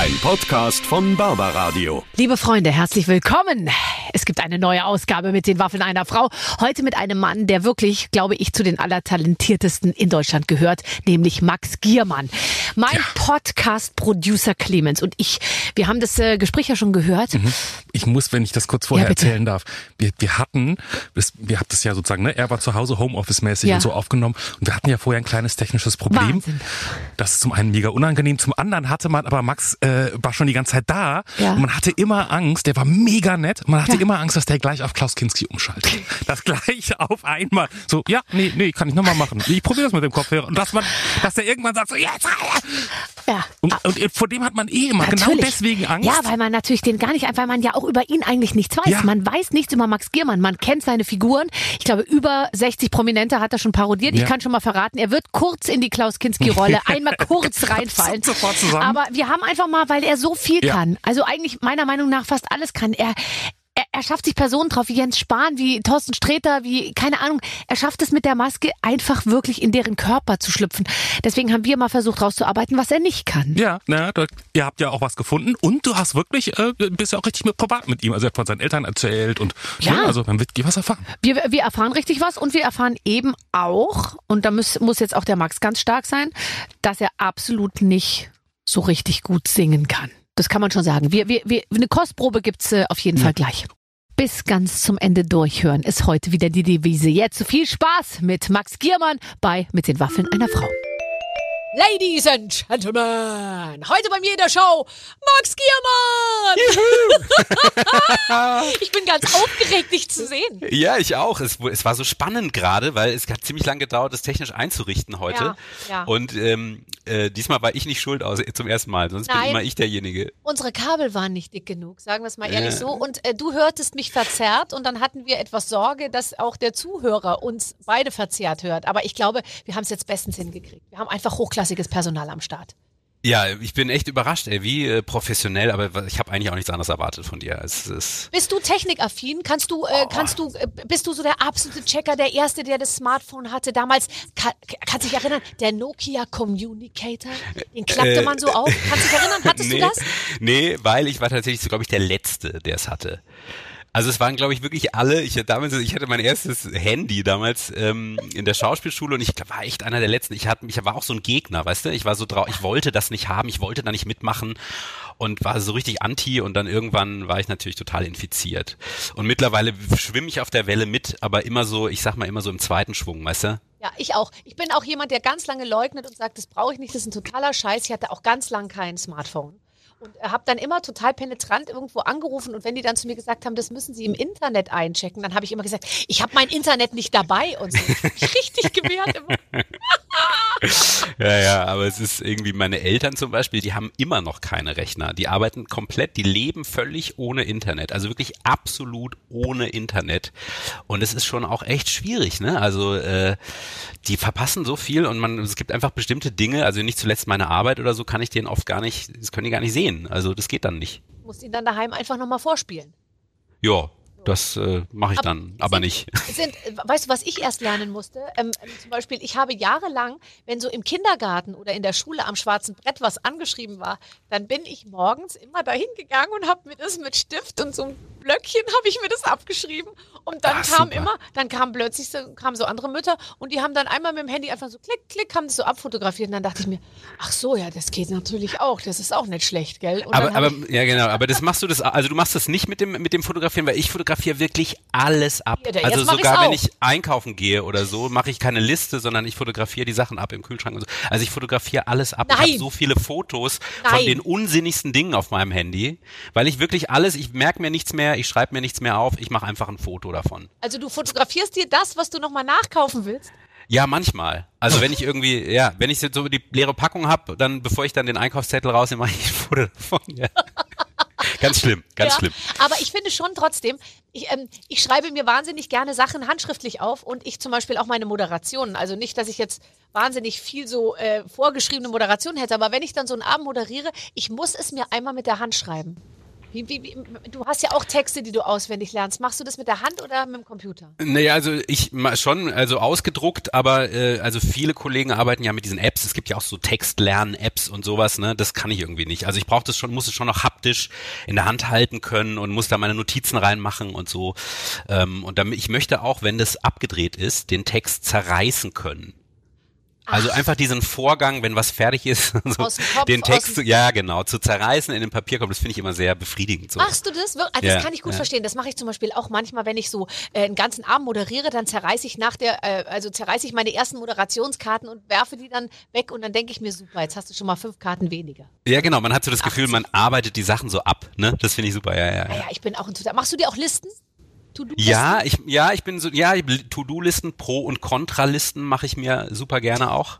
Ein Podcast von Barbaradio. Liebe Freunde, herzlich willkommen. Es gibt eine neue Ausgabe mit den Waffeln einer Frau. Heute mit einem Mann, der wirklich, glaube ich, zu den allertalentiertesten in Deutschland gehört, nämlich Max Giermann. Mein ja. Podcast-Producer Clemens und ich, wir haben das äh, Gespräch ja schon gehört. Mhm. Ich muss, wenn ich das kurz vorher ja, erzählen darf. Wir, wir hatten, das, wir hatten das ja sozusagen, ne, er war zu Hause Homeoffice-mäßig ja. und so aufgenommen und wir hatten ja vorher ein kleines technisches Problem. Wahnsinn. Das ist zum einen mega unangenehm, zum anderen hatte man aber Max äh, war schon die ganze Zeit da. Ja. Und man hatte immer Angst, der war mega nett. Man hatte ja. immer Angst, dass der gleich auf Klaus Kinski umschaltet. Das gleich auf einmal. So, ja, nee, nee, kann ich nochmal machen. Ich probiere das mit dem Kopfhörer. Und dass man, dass der irgendwann sagt so, jetzt! Ja. Und, und vor dem hat man eh immer genau natürlich. genau deswegen Angst. Ja, weil man natürlich den gar nicht, weil man ja auch über ihn eigentlich nichts weiß. Ja. Man weiß nichts über Max Giermann. Man kennt seine Figuren. Ich glaube, über 60 Prominente hat er schon parodiert. Ja. Ich kann schon mal verraten, er wird kurz in die Klaus Kinski-Rolle einmal kurz reinfallen. Sofort zusammen. Aber wir haben einfach mal, weil er so viel ja. kann, also eigentlich meiner Meinung nach fast alles kann. Er, er, er schafft sich Personen drauf, wie Jens Spahn, wie Thorsten Sträter, wie, keine Ahnung. Er schafft es mit der Maske einfach wirklich in deren Körper zu schlüpfen. Deswegen haben wir mal versucht rauszuarbeiten, was er nicht kann. Ja, na, da, ihr habt ja auch was gefunden und du hast wirklich, äh, bist ja auch richtig mit privat mit ihm. Also er hat von seinen Eltern erzählt und ja, ja also man wird was erfahren. Wir, wir erfahren richtig was und wir erfahren eben auch, und da muss, muss jetzt auch der Max ganz stark sein, dass er absolut nicht so richtig gut singen kann. Das kann man schon sagen. Wir, wir, wir, eine Kostprobe gibt's äh, auf jeden ja. Fall gleich. Bis ganz zum Ende durchhören ist heute wieder die Devise. Jetzt viel Spaß mit Max Giermann bei Mit den Waffeln einer Frau. Ladies and Gentlemen, heute bei mir in der Show Max Giermann! ich bin ganz aufgeregt, dich zu sehen. Ja, ich auch. Es, es war so spannend gerade, weil es hat ziemlich lange gedauert, das technisch einzurichten heute. Ja, ja. Und ähm, äh, diesmal war ich nicht schuld aus, zum ersten Mal, sonst Nein, bin immer ich derjenige. Unsere Kabel waren nicht dick genug, sagen wir es mal ehrlich äh. so. Und äh, du hörtest mich verzerrt und dann hatten wir etwas Sorge, dass auch der Zuhörer uns beide verzerrt hört. Aber ich glaube, wir haben es jetzt bestens hingekriegt. Wir haben einfach hochklassig hochklassiges Personal am Start. Ja, ich bin echt überrascht, ey, wie äh, professionell, aber ich habe eigentlich auch nichts anderes erwartet von dir. Es, es bist du technikaffin? Kannst du, äh, oh. kannst du, äh, bist du so der absolute Checker, der erste, der das Smartphone hatte damals? Kann, kannst du dich erinnern? Der Nokia Communicator, den klappte äh, man so auf. Kannst du dich erinnern? Hattest nee, du das? Nee, weil ich war tatsächlich, so, glaube ich, der letzte, der es hatte. Also es waren, glaube ich, wirklich alle. Ich, damals, ich hatte mein erstes Handy damals ähm, in der Schauspielschule und ich war echt einer der letzten. Ich, hatte, ich war auch so ein Gegner, weißt du? Ich war so drauf, ich wollte das nicht haben, ich wollte da nicht mitmachen und war so richtig anti und dann irgendwann war ich natürlich total infiziert. Und mittlerweile schwimme ich auf der Welle mit, aber immer so, ich sag mal immer so im zweiten Schwung, weißt du? Ja, ich auch. Ich bin auch jemand, der ganz lange leugnet und sagt, das brauche ich nicht, das ist ein totaler Scheiß. Ich hatte auch ganz lang kein Smartphone und habe dann immer total penetrant irgendwo angerufen und wenn die dann zu mir gesagt haben, das müssen sie im Internet einchecken, dann habe ich immer gesagt, ich habe mein Internet nicht dabei und so. Ich richtig gewehrt immer. ja, ja, aber es ist irgendwie meine Eltern zum Beispiel, die haben immer noch keine Rechner. Die arbeiten komplett, die leben völlig ohne Internet, also wirklich absolut ohne Internet. Und es ist schon auch echt schwierig, ne? Also äh, die verpassen so viel und man, es gibt einfach bestimmte Dinge, also nicht zuletzt meine Arbeit oder so, kann ich denen oft gar nicht, das können die gar nicht sehen. Also das geht dann nicht. Du musst ihn dann daheim einfach nochmal vorspielen. Ja, das äh, mache ich aber dann, aber sind, nicht. Sind, weißt du, was ich erst lernen musste? Ähm, ähm, zum Beispiel, ich habe jahrelang, wenn so im Kindergarten oder in der Schule am schwarzen Brett was angeschrieben war, dann bin ich morgens immer dahin gegangen und habe mir das mit Stift und so einem Blöckchen habe ich mir das abgeschrieben. Und dann Ach, kam super. immer, dann kamen plötzlich so, kamen so andere Mütter und die haben dann einmal mit dem Handy einfach so klick, klick, haben das so abfotografiert. Und dann dachte ich mir, ach so, ja, das geht natürlich auch. Das ist auch nicht schlecht, gell? Und aber, aber ja, genau, aber das machst du das, also du machst das nicht mit dem, mit dem Fotografieren, weil ich fotografiere wirklich alles ab. Ja, also sogar wenn ich einkaufen gehe oder so, mache ich keine Liste, sondern ich fotografiere die Sachen ab im Kühlschrank und so. Also ich fotografiere alles ab. Nein. Ich habe so viele Fotos Nein. von den unsinnigsten Dingen auf meinem Handy, weil ich wirklich alles, ich merke mir nichts mehr, ich schreibe mir nichts mehr auf, ich mache einfach ein Foto davon. Also du fotografierst dir das, was du nochmal nachkaufen willst? Ja, manchmal. Also wenn ich irgendwie, ja, wenn ich so die leere Packung habe, dann bevor ich dann den Einkaufszettel rausnehme, mache ich ein Foto davon. Ja. ganz schlimm, ganz ja, schlimm. Aber ich finde schon trotzdem, ich, ähm, ich schreibe mir wahnsinnig gerne Sachen handschriftlich auf und ich zum Beispiel auch meine Moderationen. Also nicht, dass ich jetzt wahnsinnig viel so äh, vorgeschriebene Moderation hätte, aber wenn ich dann so einen Abend moderiere, ich muss es mir einmal mit der Hand schreiben. Wie, wie, wie, du hast ja auch Texte, die du auswendig lernst. Machst du das mit der Hand oder mit dem Computer? Naja, also ich schon, also ausgedruckt, aber äh, also viele Kollegen arbeiten ja mit diesen Apps. Es gibt ja auch so Textlernen-Apps und sowas, ne? Das kann ich irgendwie nicht. Also ich brauche das schon, muss es schon noch haptisch in der Hand halten können und muss da meine Notizen reinmachen und so. Ähm, und damit, ich möchte auch, wenn das abgedreht ist, den Text zerreißen können. Also einfach diesen Vorgang, wenn was fertig ist, so Kopf, den Text, zu, ja genau, zu zerreißen in den Papierkorb, das finde ich immer sehr befriedigend. So. Machst du das? Also das ja, kann ich gut ja. verstehen. Das mache ich zum Beispiel auch manchmal, wenn ich so äh, einen ganzen Abend moderiere, dann zerreiße ich nach der, äh, also zerreiße ich meine ersten Moderationskarten und werfe die dann weg und dann denke ich mir, super, jetzt hast du schon mal fünf Karten weniger. Ja genau, man hat so das Gefühl, man arbeitet die Sachen so ab, ne? Das finde ich super, ja, ja. Ja, ja ich bin auch ein total. Machst du dir auch Listen? Ja, ich, ja, ich bin so, ja, To-Do-Listen, Pro- und Kontralisten mache ich mir super gerne auch.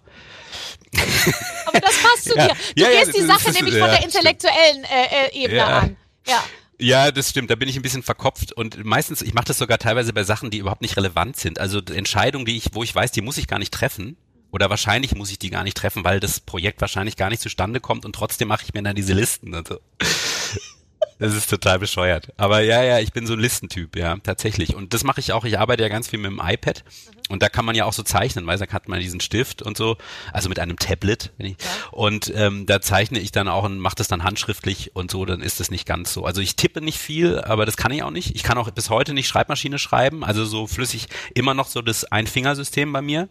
Aber das passt zu ja. dir. Du ja, gehst ja, die Sache nämlich von der intellektuellen äh, äh, Ebene an. Ja. Ja, das stimmt. Da bin ich ein bisschen verkopft und meistens, ich mache das sogar teilweise bei Sachen, die überhaupt nicht relevant sind. Also Entscheidungen, die ich, wo ich weiß, die muss ich gar nicht treffen. Oder wahrscheinlich muss ich die gar nicht treffen, weil das Projekt wahrscheinlich gar nicht zustande kommt und trotzdem mache ich mir dann diese Listen. Also. Das ist total bescheuert. Aber ja, ja, ich bin so ein Listentyp, ja, tatsächlich. Und das mache ich auch. Ich arbeite ja ganz viel mit dem iPad. Mhm. Und da kann man ja auch so zeichnen, weil da hat man diesen Stift und so, also mit einem Tablet. Wenn ich, ja. Und ähm, da zeichne ich dann auch und mache das dann handschriftlich und so, dann ist das nicht ganz so. Also ich tippe nicht viel, aber das kann ich auch nicht. Ich kann auch bis heute nicht Schreibmaschine schreiben, also so flüssig immer noch so das Einfingersystem bei mir.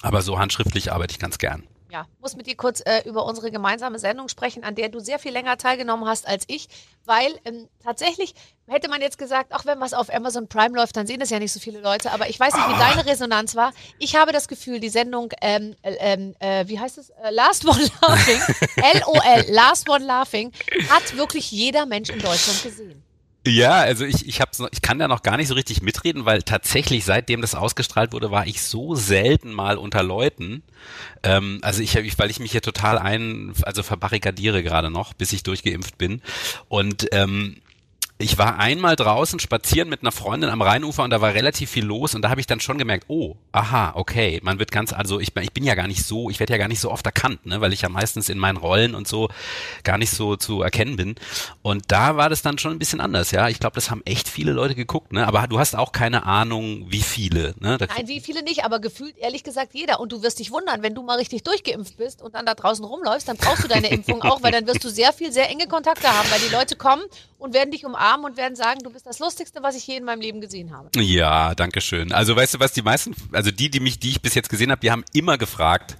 Aber so handschriftlich arbeite ich ganz gern ja, muss mit dir kurz äh, über unsere gemeinsame Sendung sprechen, an der du sehr viel länger teilgenommen hast als ich, weil ähm, tatsächlich hätte man jetzt gesagt, auch wenn was auf Amazon Prime läuft, dann sehen das ja nicht so viele Leute, aber ich weiß nicht, wie ah. deine Resonanz war. Ich habe das Gefühl, die Sendung, ähm, ähm, äh, wie heißt es, äh, Last One Laughing, LOL, Last One Laughing, hat wirklich jeder Mensch in Deutschland gesehen. Ja, also ich, ich, hab's noch, ich kann da noch gar nicht so richtig mitreden, weil tatsächlich seitdem das ausgestrahlt wurde, war ich so selten mal unter Leuten. Ähm, also ich, weil ich mich hier total ein, also verbarrikadiere gerade noch, bis ich durchgeimpft bin. Und ähm, ich war einmal draußen spazieren mit einer Freundin am Rheinufer und da war relativ viel los und da habe ich dann schon gemerkt, oh, aha, okay, man wird ganz, also ich, ich bin ja gar nicht so, ich werde ja gar nicht so oft erkannt, ne, weil ich ja meistens in meinen Rollen und so gar nicht so zu erkennen bin. Und da war das dann schon ein bisschen anders, ja. Ich glaube, das haben echt viele Leute geguckt, ne, aber du hast auch keine Ahnung, wie viele, ne. Da Nein, wie viele nicht, aber gefühlt ehrlich gesagt jeder. Und du wirst dich wundern, wenn du mal richtig durchgeimpft bist und dann da draußen rumläufst, dann brauchst du deine Impfung auch, weil dann wirst du sehr viel, sehr enge Kontakte haben, weil die Leute kommen und werden dich umarmen und werden sagen, du bist das Lustigste, was ich je in meinem Leben gesehen habe. Ja, danke schön. Also weißt du was, die meisten, also die, die mich, die ich bis jetzt gesehen habe, die haben immer gefragt,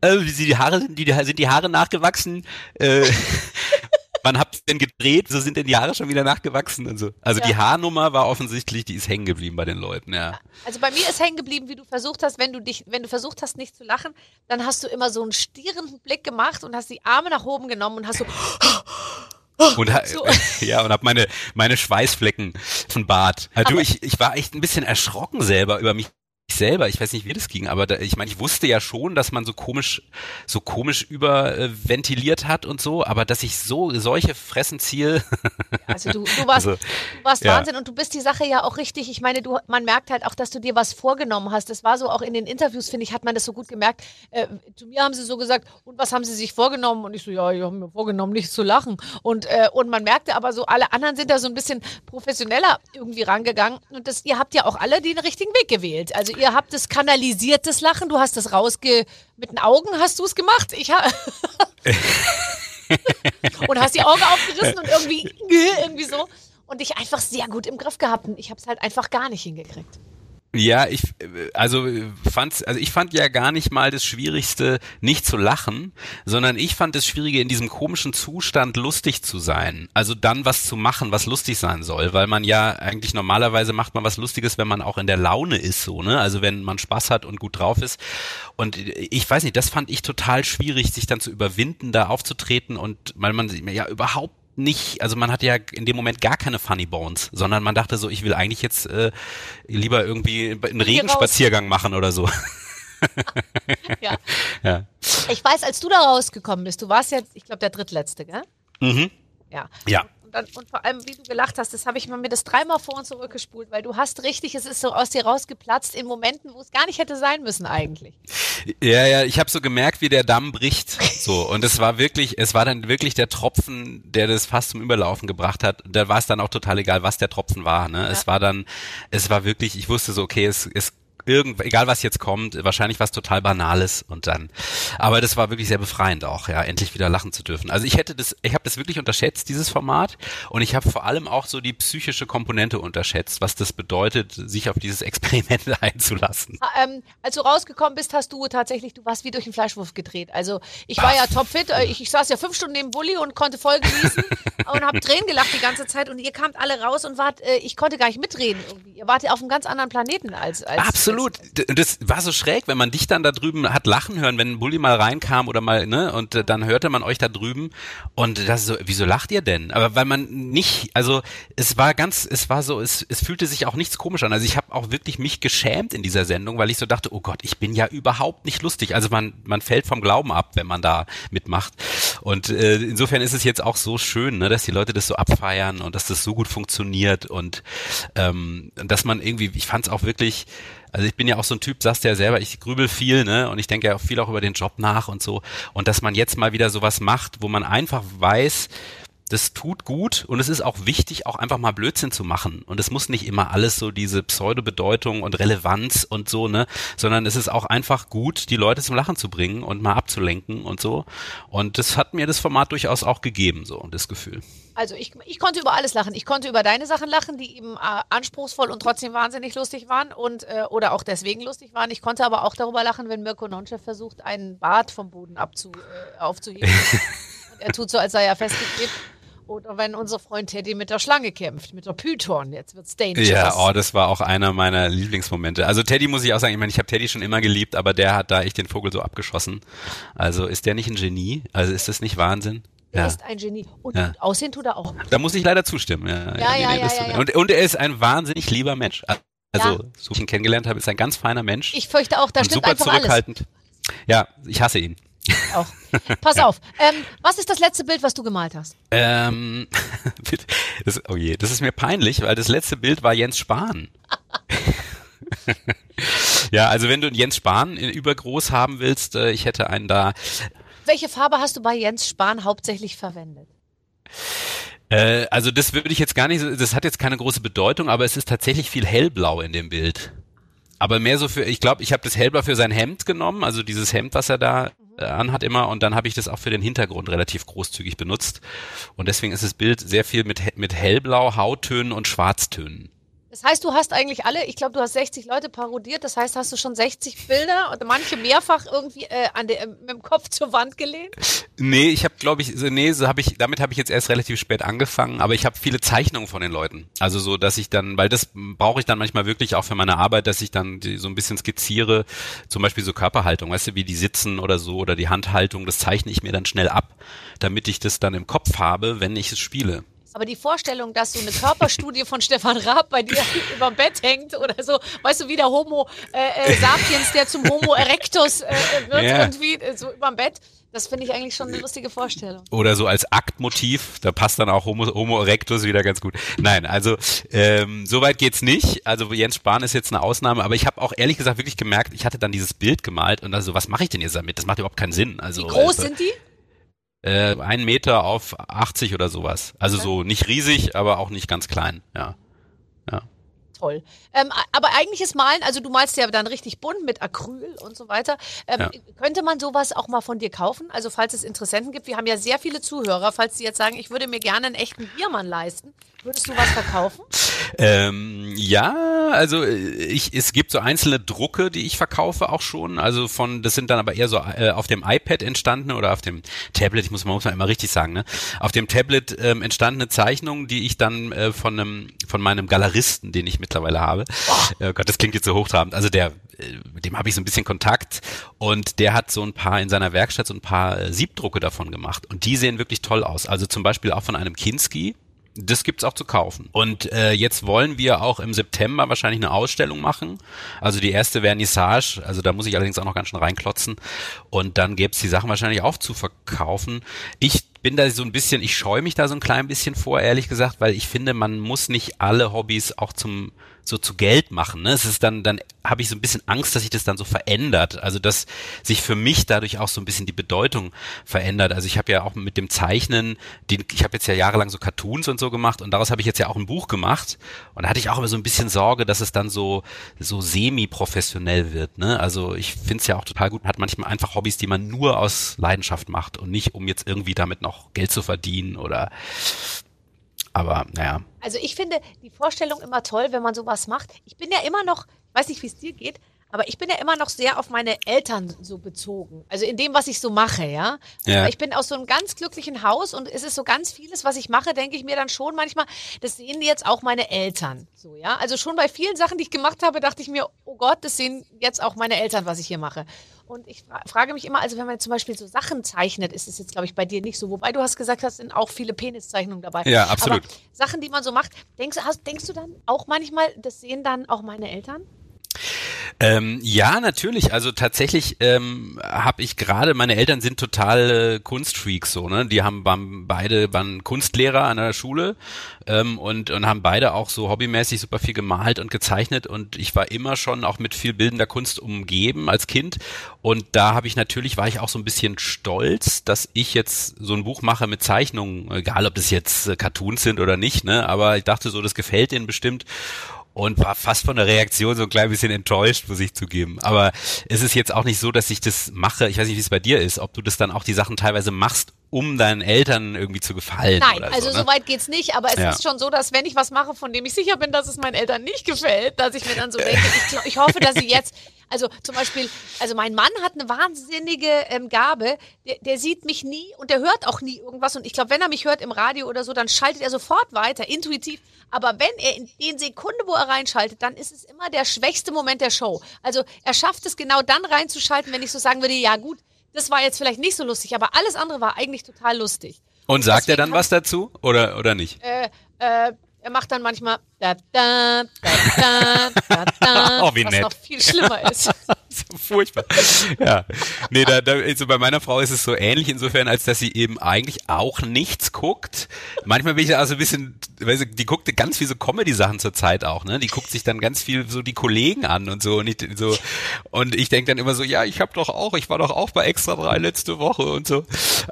äh, wie sie die Haare sind, die, sind die Haare nachgewachsen? Äh, wann habt ihr denn gedreht? So sind denn die Haare schon wieder nachgewachsen und so. Also ja. die Haarnummer war offensichtlich, die ist hängen geblieben bei den Leuten, ja. Also bei mir ist hängen geblieben, wie du versucht hast, wenn du dich, wenn du versucht hast, nicht zu lachen, dann hast du immer so einen stierenden Blick gemacht und hast die Arme nach oben genommen und hast so und so. ja und hab meine meine Schweißflecken von Bart. Also du, ich ich war echt ein bisschen erschrocken selber über mich selber, ich weiß nicht, wie das ging, aber da, ich meine, ich wusste ja schon, dass man so komisch, so komisch überventiliert hat und so, aber dass ich so solche Fressen ziehe. Also du, du warst, also, du warst ja. Wahnsinn und du bist die Sache ja auch richtig. Ich meine, du, man merkt halt auch, dass du dir was vorgenommen hast. Das war so auch in den Interviews, finde ich, hat man das so gut gemerkt. Äh, zu mir haben sie so gesagt, und was haben sie sich vorgenommen? Und ich so, ja, ich habe mir vorgenommen, nicht zu lachen. Und, äh, und man merkte aber so, alle anderen sind da so ein bisschen professioneller irgendwie rangegangen. Und das, ihr habt ja auch alle den richtigen Weg gewählt. Also ihr habt das kanalisiertes Lachen, du hast das rausge... Mit den Augen hast du es gemacht. Ich habe... und hast die Augen aufgerissen und irgendwie, irgendwie so. Und dich einfach sehr gut im Griff gehabt. Und ich habe es halt einfach gar nicht hingekriegt. Ja, ich also fand's also ich fand ja gar nicht mal das schwierigste nicht zu lachen, sondern ich fand das schwierige in diesem komischen Zustand lustig zu sein. Also dann was zu machen, was lustig sein soll, weil man ja eigentlich normalerweise macht man was lustiges, wenn man auch in der Laune ist so, ne? Also wenn man Spaß hat und gut drauf ist. Und ich weiß nicht, das fand ich total schwierig sich dann zu überwinden, da aufzutreten und weil man ja überhaupt nicht, also man hat ja in dem Moment gar keine Funny Bones, sondern man dachte so, ich will eigentlich jetzt äh, lieber irgendwie einen Regenspaziergang machen oder so. ja. ja. Ich weiß, als du da rausgekommen bist, du warst jetzt, ich glaube, der drittletzte, gell? Mhm. Ja. Ja. Und, dann, und vor allem, wie du gelacht hast, das habe ich mir das dreimal vor und zurückgespult, weil du hast richtig, es ist so aus dir rausgeplatzt in Momenten, wo es gar nicht hätte sein müssen eigentlich. Ja, ja, ich habe so gemerkt, wie der Damm bricht. So und es war wirklich, es war dann wirklich der Tropfen, der das fast zum Überlaufen gebracht hat. Da war es dann auch total egal, was der Tropfen war. Ne? Ja. Es war dann, es war wirklich, ich wusste so, okay, es, es irgend, egal was jetzt kommt, wahrscheinlich was total Banales und dann. Aber das war wirklich sehr befreiend auch, ja, endlich wieder lachen zu dürfen. Also ich hätte das, ich habe das wirklich unterschätzt, dieses Format, und ich habe vor allem auch so die psychische Komponente unterschätzt, was das bedeutet, sich auf dieses Experiment einzulassen. Ähm, als du rausgekommen bist, hast du tatsächlich, du warst wie durch den Fleischwurf gedreht. Also ich war Ach. ja topfit, äh, ich, ich saß ja fünf Stunden neben Bulli und konnte voll genießen und habe Tränen gelacht die ganze Zeit und ihr kamt alle raus und wart, äh, ich konnte gar nicht mitreden irgendwie. Ihr wart ja auf einem ganz anderen Planeten als, als Absolut absolut. Das war so schräg, wenn man dich dann da drüben hat lachen hören, wenn Bulli mal reinkam oder mal, ne, und äh, dann hörte man euch da drüben und das so, wieso lacht ihr denn? Aber weil man nicht, also es war ganz, es war so, es, es fühlte sich auch nichts komisch an. Also ich habe auch wirklich mich geschämt in dieser Sendung, weil ich so dachte, oh Gott, ich bin ja überhaupt nicht lustig. Also man, man fällt vom Glauben ab, wenn man da mitmacht. Und äh, insofern ist es jetzt auch so schön, ne, dass die Leute das so abfeiern und dass das so gut funktioniert und ähm, dass man irgendwie, ich fand es auch wirklich also ich bin ja auch so ein Typ, sagst ja selber, ich grübel viel, ne? Und ich denke ja auch viel auch über den Job nach und so. Und dass man jetzt mal wieder sowas macht, wo man einfach weiß, das tut gut und es ist auch wichtig, auch einfach mal Blödsinn zu machen. Und es muss nicht immer alles so diese Pseudo-Bedeutung und Relevanz und so, ne, sondern es ist auch einfach gut, die Leute zum Lachen zu bringen und mal abzulenken und so. Und das hat mir das Format durchaus auch gegeben, so, das Gefühl. Also ich, ich konnte über alles lachen. Ich konnte über deine Sachen lachen, die eben äh, anspruchsvoll und trotzdem wahnsinnig lustig waren und äh, oder auch deswegen lustig waren. Ich konnte aber auch darüber lachen, wenn Mirko Nonchev versucht, einen Bart vom Boden abzu, äh, aufzuheben. er tut so, als sei er festgeklebt. Oder wenn unser Freund Teddy mit der Schlange kämpft, mit der Python. Jetzt wird's dangerous. Ja, oh, das war auch einer meiner Lieblingsmomente. Also Teddy muss ich auch sagen, ich meine, ich habe Teddy schon immer geliebt, aber der hat da echt den Vogel so abgeschossen. Also ist der nicht ein Genie? Also ist das nicht Wahnsinn? Er ja. ist ein Genie. Und ja. aussehen tut er auch. Da muss ich leider zustimmen. Ja, ja, ja, ja, ja, Und, und er ist ein wahnsinnig lieber Mensch. Also, so wie ich ihn kennengelernt habe, ist ein ganz feiner Mensch. Ich fürchte auch, da stimmt super einfach zurückhaltend. Alles. Ja, ich hasse ihn. Auch. Pass auf. Ähm, was ist das letzte Bild, was du gemalt hast? Ähm, das, oh je, das ist mir peinlich, weil das letzte Bild war Jens Spahn. ja, also wenn du Jens Spahn übergroß haben willst, äh, ich hätte einen da. Welche Farbe hast du bei Jens Spahn hauptsächlich verwendet? Äh, also das würde ich jetzt gar nicht, das hat jetzt keine große Bedeutung, aber es ist tatsächlich viel hellblau in dem Bild. Aber mehr so für, ich glaube, ich habe das hellblau für sein Hemd genommen, also dieses Hemd, was er da äh, anhat immer und dann habe ich das auch für den Hintergrund relativ großzügig benutzt und deswegen ist das Bild sehr viel mit, mit hellblau, Hauttönen und Schwarztönen. Das heißt, du hast eigentlich alle, ich glaube, du hast 60 Leute parodiert, das heißt, hast du schon 60 Bilder oder manche mehrfach irgendwie äh, an der, mit dem Kopf zur Wand gelehnt? Nee, ich habe, glaube ich, nee, so hab ich, damit habe ich jetzt erst relativ spät angefangen, aber ich habe viele Zeichnungen von den Leuten. Also so, dass ich dann, weil das brauche ich dann manchmal wirklich auch für meine Arbeit, dass ich dann die, so ein bisschen skizziere, zum Beispiel so Körperhaltung, weißt du, wie die sitzen oder so, oder die Handhaltung, das zeichne ich mir dann schnell ab, damit ich das dann im Kopf habe, wenn ich es spiele. Aber die Vorstellung, dass so eine Körperstudie von Stefan Raab bei dir über dem Bett hängt oder so, weißt du, wie der Homo äh, äh, sapiens, der zum Homo erectus äh, wird, ja. irgendwie äh, so über dem Bett. Das finde ich eigentlich schon eine lustige Vorstellung. Oder so als Aktmotiv, da passt dann auch Homo, Homo erectus wieder ganz gut. Nein, also ähm, so weit geht's nicht. Also Jens Spahn ist jetzt eine Ausnahme, aber ich habe auch ehrlich gesagt wirklich gemerkt, ich hatte dann dieses Bild gemalt und also was mache ich denn jetzt damit? Das macht überhaupt keinen Sinn. Also, Wie groß äh, sind die? Äh, ein Meter auf 80 oder sowas. Also okay. so nicht riesig, aber auch nicht ganz klein, ja. Ja. Toll. Ähm, aber eigentliches Malen, also du malst ja dann richtig bunt mit Acryl und so weiter. Ähm, ja. Könnte man sowas auch mal von dir kaufen? Also falls es Interessenten gibt, wir haben ja sehr viele Zuhörer, falls die jetzt sagen, ich würde mir gerne einen echten Biermann leisten. Würdest du was verkaufen? Ähm, ja, also äh, ich, es gibt so einzelne Drucke, die ich verkaufe auch schon. Also von, das sind dann aber eher so äh, auf dem iPad entstandene oder auf dem Tablet, ich muss man muss man immer richtig sagen, ne? Auf dem Tablet ähm, entstandene Zeichnungen, die ich dann äh, von einem, von meinem Galeristen, den ich mittlerweile habe. Oh Gott, das klingt jetzt so hochtrabend. Also der, äh, mit dem habe ich so ein bisschen Kontakt und der hat so ein paar in seiner Werkstatt so ein paar äh, Siebdrucke davon gemacht und die sehen wirklich toll aus. Also zum Beispiel auch von einem Kinski das gibt's auch zu kaufen. Und äh, jetzt wollen wir auch im September wahrscheinlich eine Ausstellung machen. Also die erste Vernissage, also da muss ich allerdings auch noch ganz schön reinklotzen. Und dann gäbe es die Sachen wahrscheinlich auch zu verkaufen. Ich bin da so ein bisschen, ich scheue mich da so ein klein bisschen vor, ehrlich gesagt, weil ich finde, man muss nicht alle Hobbys auch zum so zu Geld machen. Ne? Es ist dann, dann habe ich so ein bisschen Angst, dass sich das dann so verändert. Also dass sich für mich dadurch auch so ein bisschen die Bedeutung verändert. Also ich habe ja auch mit dem Zeichnen, die, ich habe jetzt ja jahrelang so Cartoons und so gemacht und daraus habe ich jetzt ja auch ein Buch gemacht. Und da hatte ich auch immer so ein bisschen Sorge, dass es dann so so semi-professionell wird. Ne? Also ich finde es ja auch total gut, man hat manchmal einfach Hobbys, die man nur aus Leidenschaft macht und nicht, um jetzt irgendwie damit noch Geld zu verdienen oder aber naja. Also ich finde die Vorstellung immer toll, wenn man sowas macht. Ich bin ja immer noch, weiß nicht, wie es dir geht, aber ich bin ja immer noch sehr auf meine Eltern so bezogen. Also in dem, was ich so mache, ja. ja. Ich bin aus so einem ganz glücklichen Haus und es ist so ganz vieles, was ich mache, denke ich mir dann schon manchmal, das sehen jetzt auch meine Eltern. So, ja. Also schon bei vielen Sachen, die ich gemacht habe, dachte ich mir, oh Gott, das sehen jetzt auch meine Eltern, was ich hier mache. Und ich frage mich immer, also wenn man zum Beispiel so Sachen zeichnet, ist es jetzt, glaube ich, bei dir nicht so. Wobei du hast gesagt, hast sind auch viele Peniszeichnungen dabei. Ja, absolut. Aber Sachen, die man so macht, denkst, hast, denkst du dann auch manchmal, das sehen dann auch meine Eltern? Ähm, ja, natürlich. Also tatsächlich ähm, habe ich gerade, meine Eltern sind total äh, Kunstfreaks so, ne? Die haben waren beide waren Kunstlehrer an der Schule ähm, und und haben beide auch so hobbymäßig super viel gemalt und gezeichnet und ich war immer schon auch mit viel bildender Kunst umgeben als Kind und da habe ich natürlich war ich auch so ein bisschen stolz, dass ich jetzt so ein Buch mache mit Zeichnungen, egal ob das jetzt äh, Cartoons sind oder nicht, ne? Aber ich dachte so, das gefällt ihnen bestimmt und war fast von der Reaktion so ein klein bisschen enttäuscht, muss ich zugeben. Aber es ist jetzt auch nicht so, dass ich das mache. Ich weiß nicht, wie es bei dir ist, ob du das dann auch die Sachen teilweise machst, um deinen Eltern irgendwie zu gefallen. Nein, also so, ne? so weit geht's nicht, aber es ja. ist schon so, dass wenn ich was mache, von dem ich sicher bin, dass es meinen Eltern nicht gefällt, dass ich mir dann so denke, ich, ich hoffe, dass sie jetzt also zum Beispiel, also mein Mann hat eine wahnsinnige ähm, Gabe, der, der sieht mich nie und der hört auch nie irgendwas. Und ich glaube, wenn er mich hört im Radio oder so, dann schaltet er sofort weiter, intuitiv. Aber wenn er in den Sekunden, wo er reinschaltet, dann ist es immer der schwächste Moment der Show. Also er schafft es genau dann reinzuschalten, wenn ich so sagen würde, ja gut, das war jetzt vielleicht nicht so lustig, aber alles andere war eigentlich total lustig. Und sagt er dann was dazu oder, oder nicht? Äh, äh, er macht dann manchmal da, da, da, da, da, da, oh, wie was nett. noch viel schlimmer ist. furchtbar. Ja. Nee, da, da, also bei meiner Frau ist es so ähnlich insofern, als dass sie eben eigentlich auch nichts guckt. Manchmal bin ich also ein bisschen, weil sie, die guckte ganz viel so Comedy-Sachen zur Zeit auch, ne? Die guckt sich dann ganz viel so die Kollegen an und so und ich, so und ich denke dann immer so, ja, ich habe doch auch, ich war doch auch bei Extra 3 letzte Woche und so.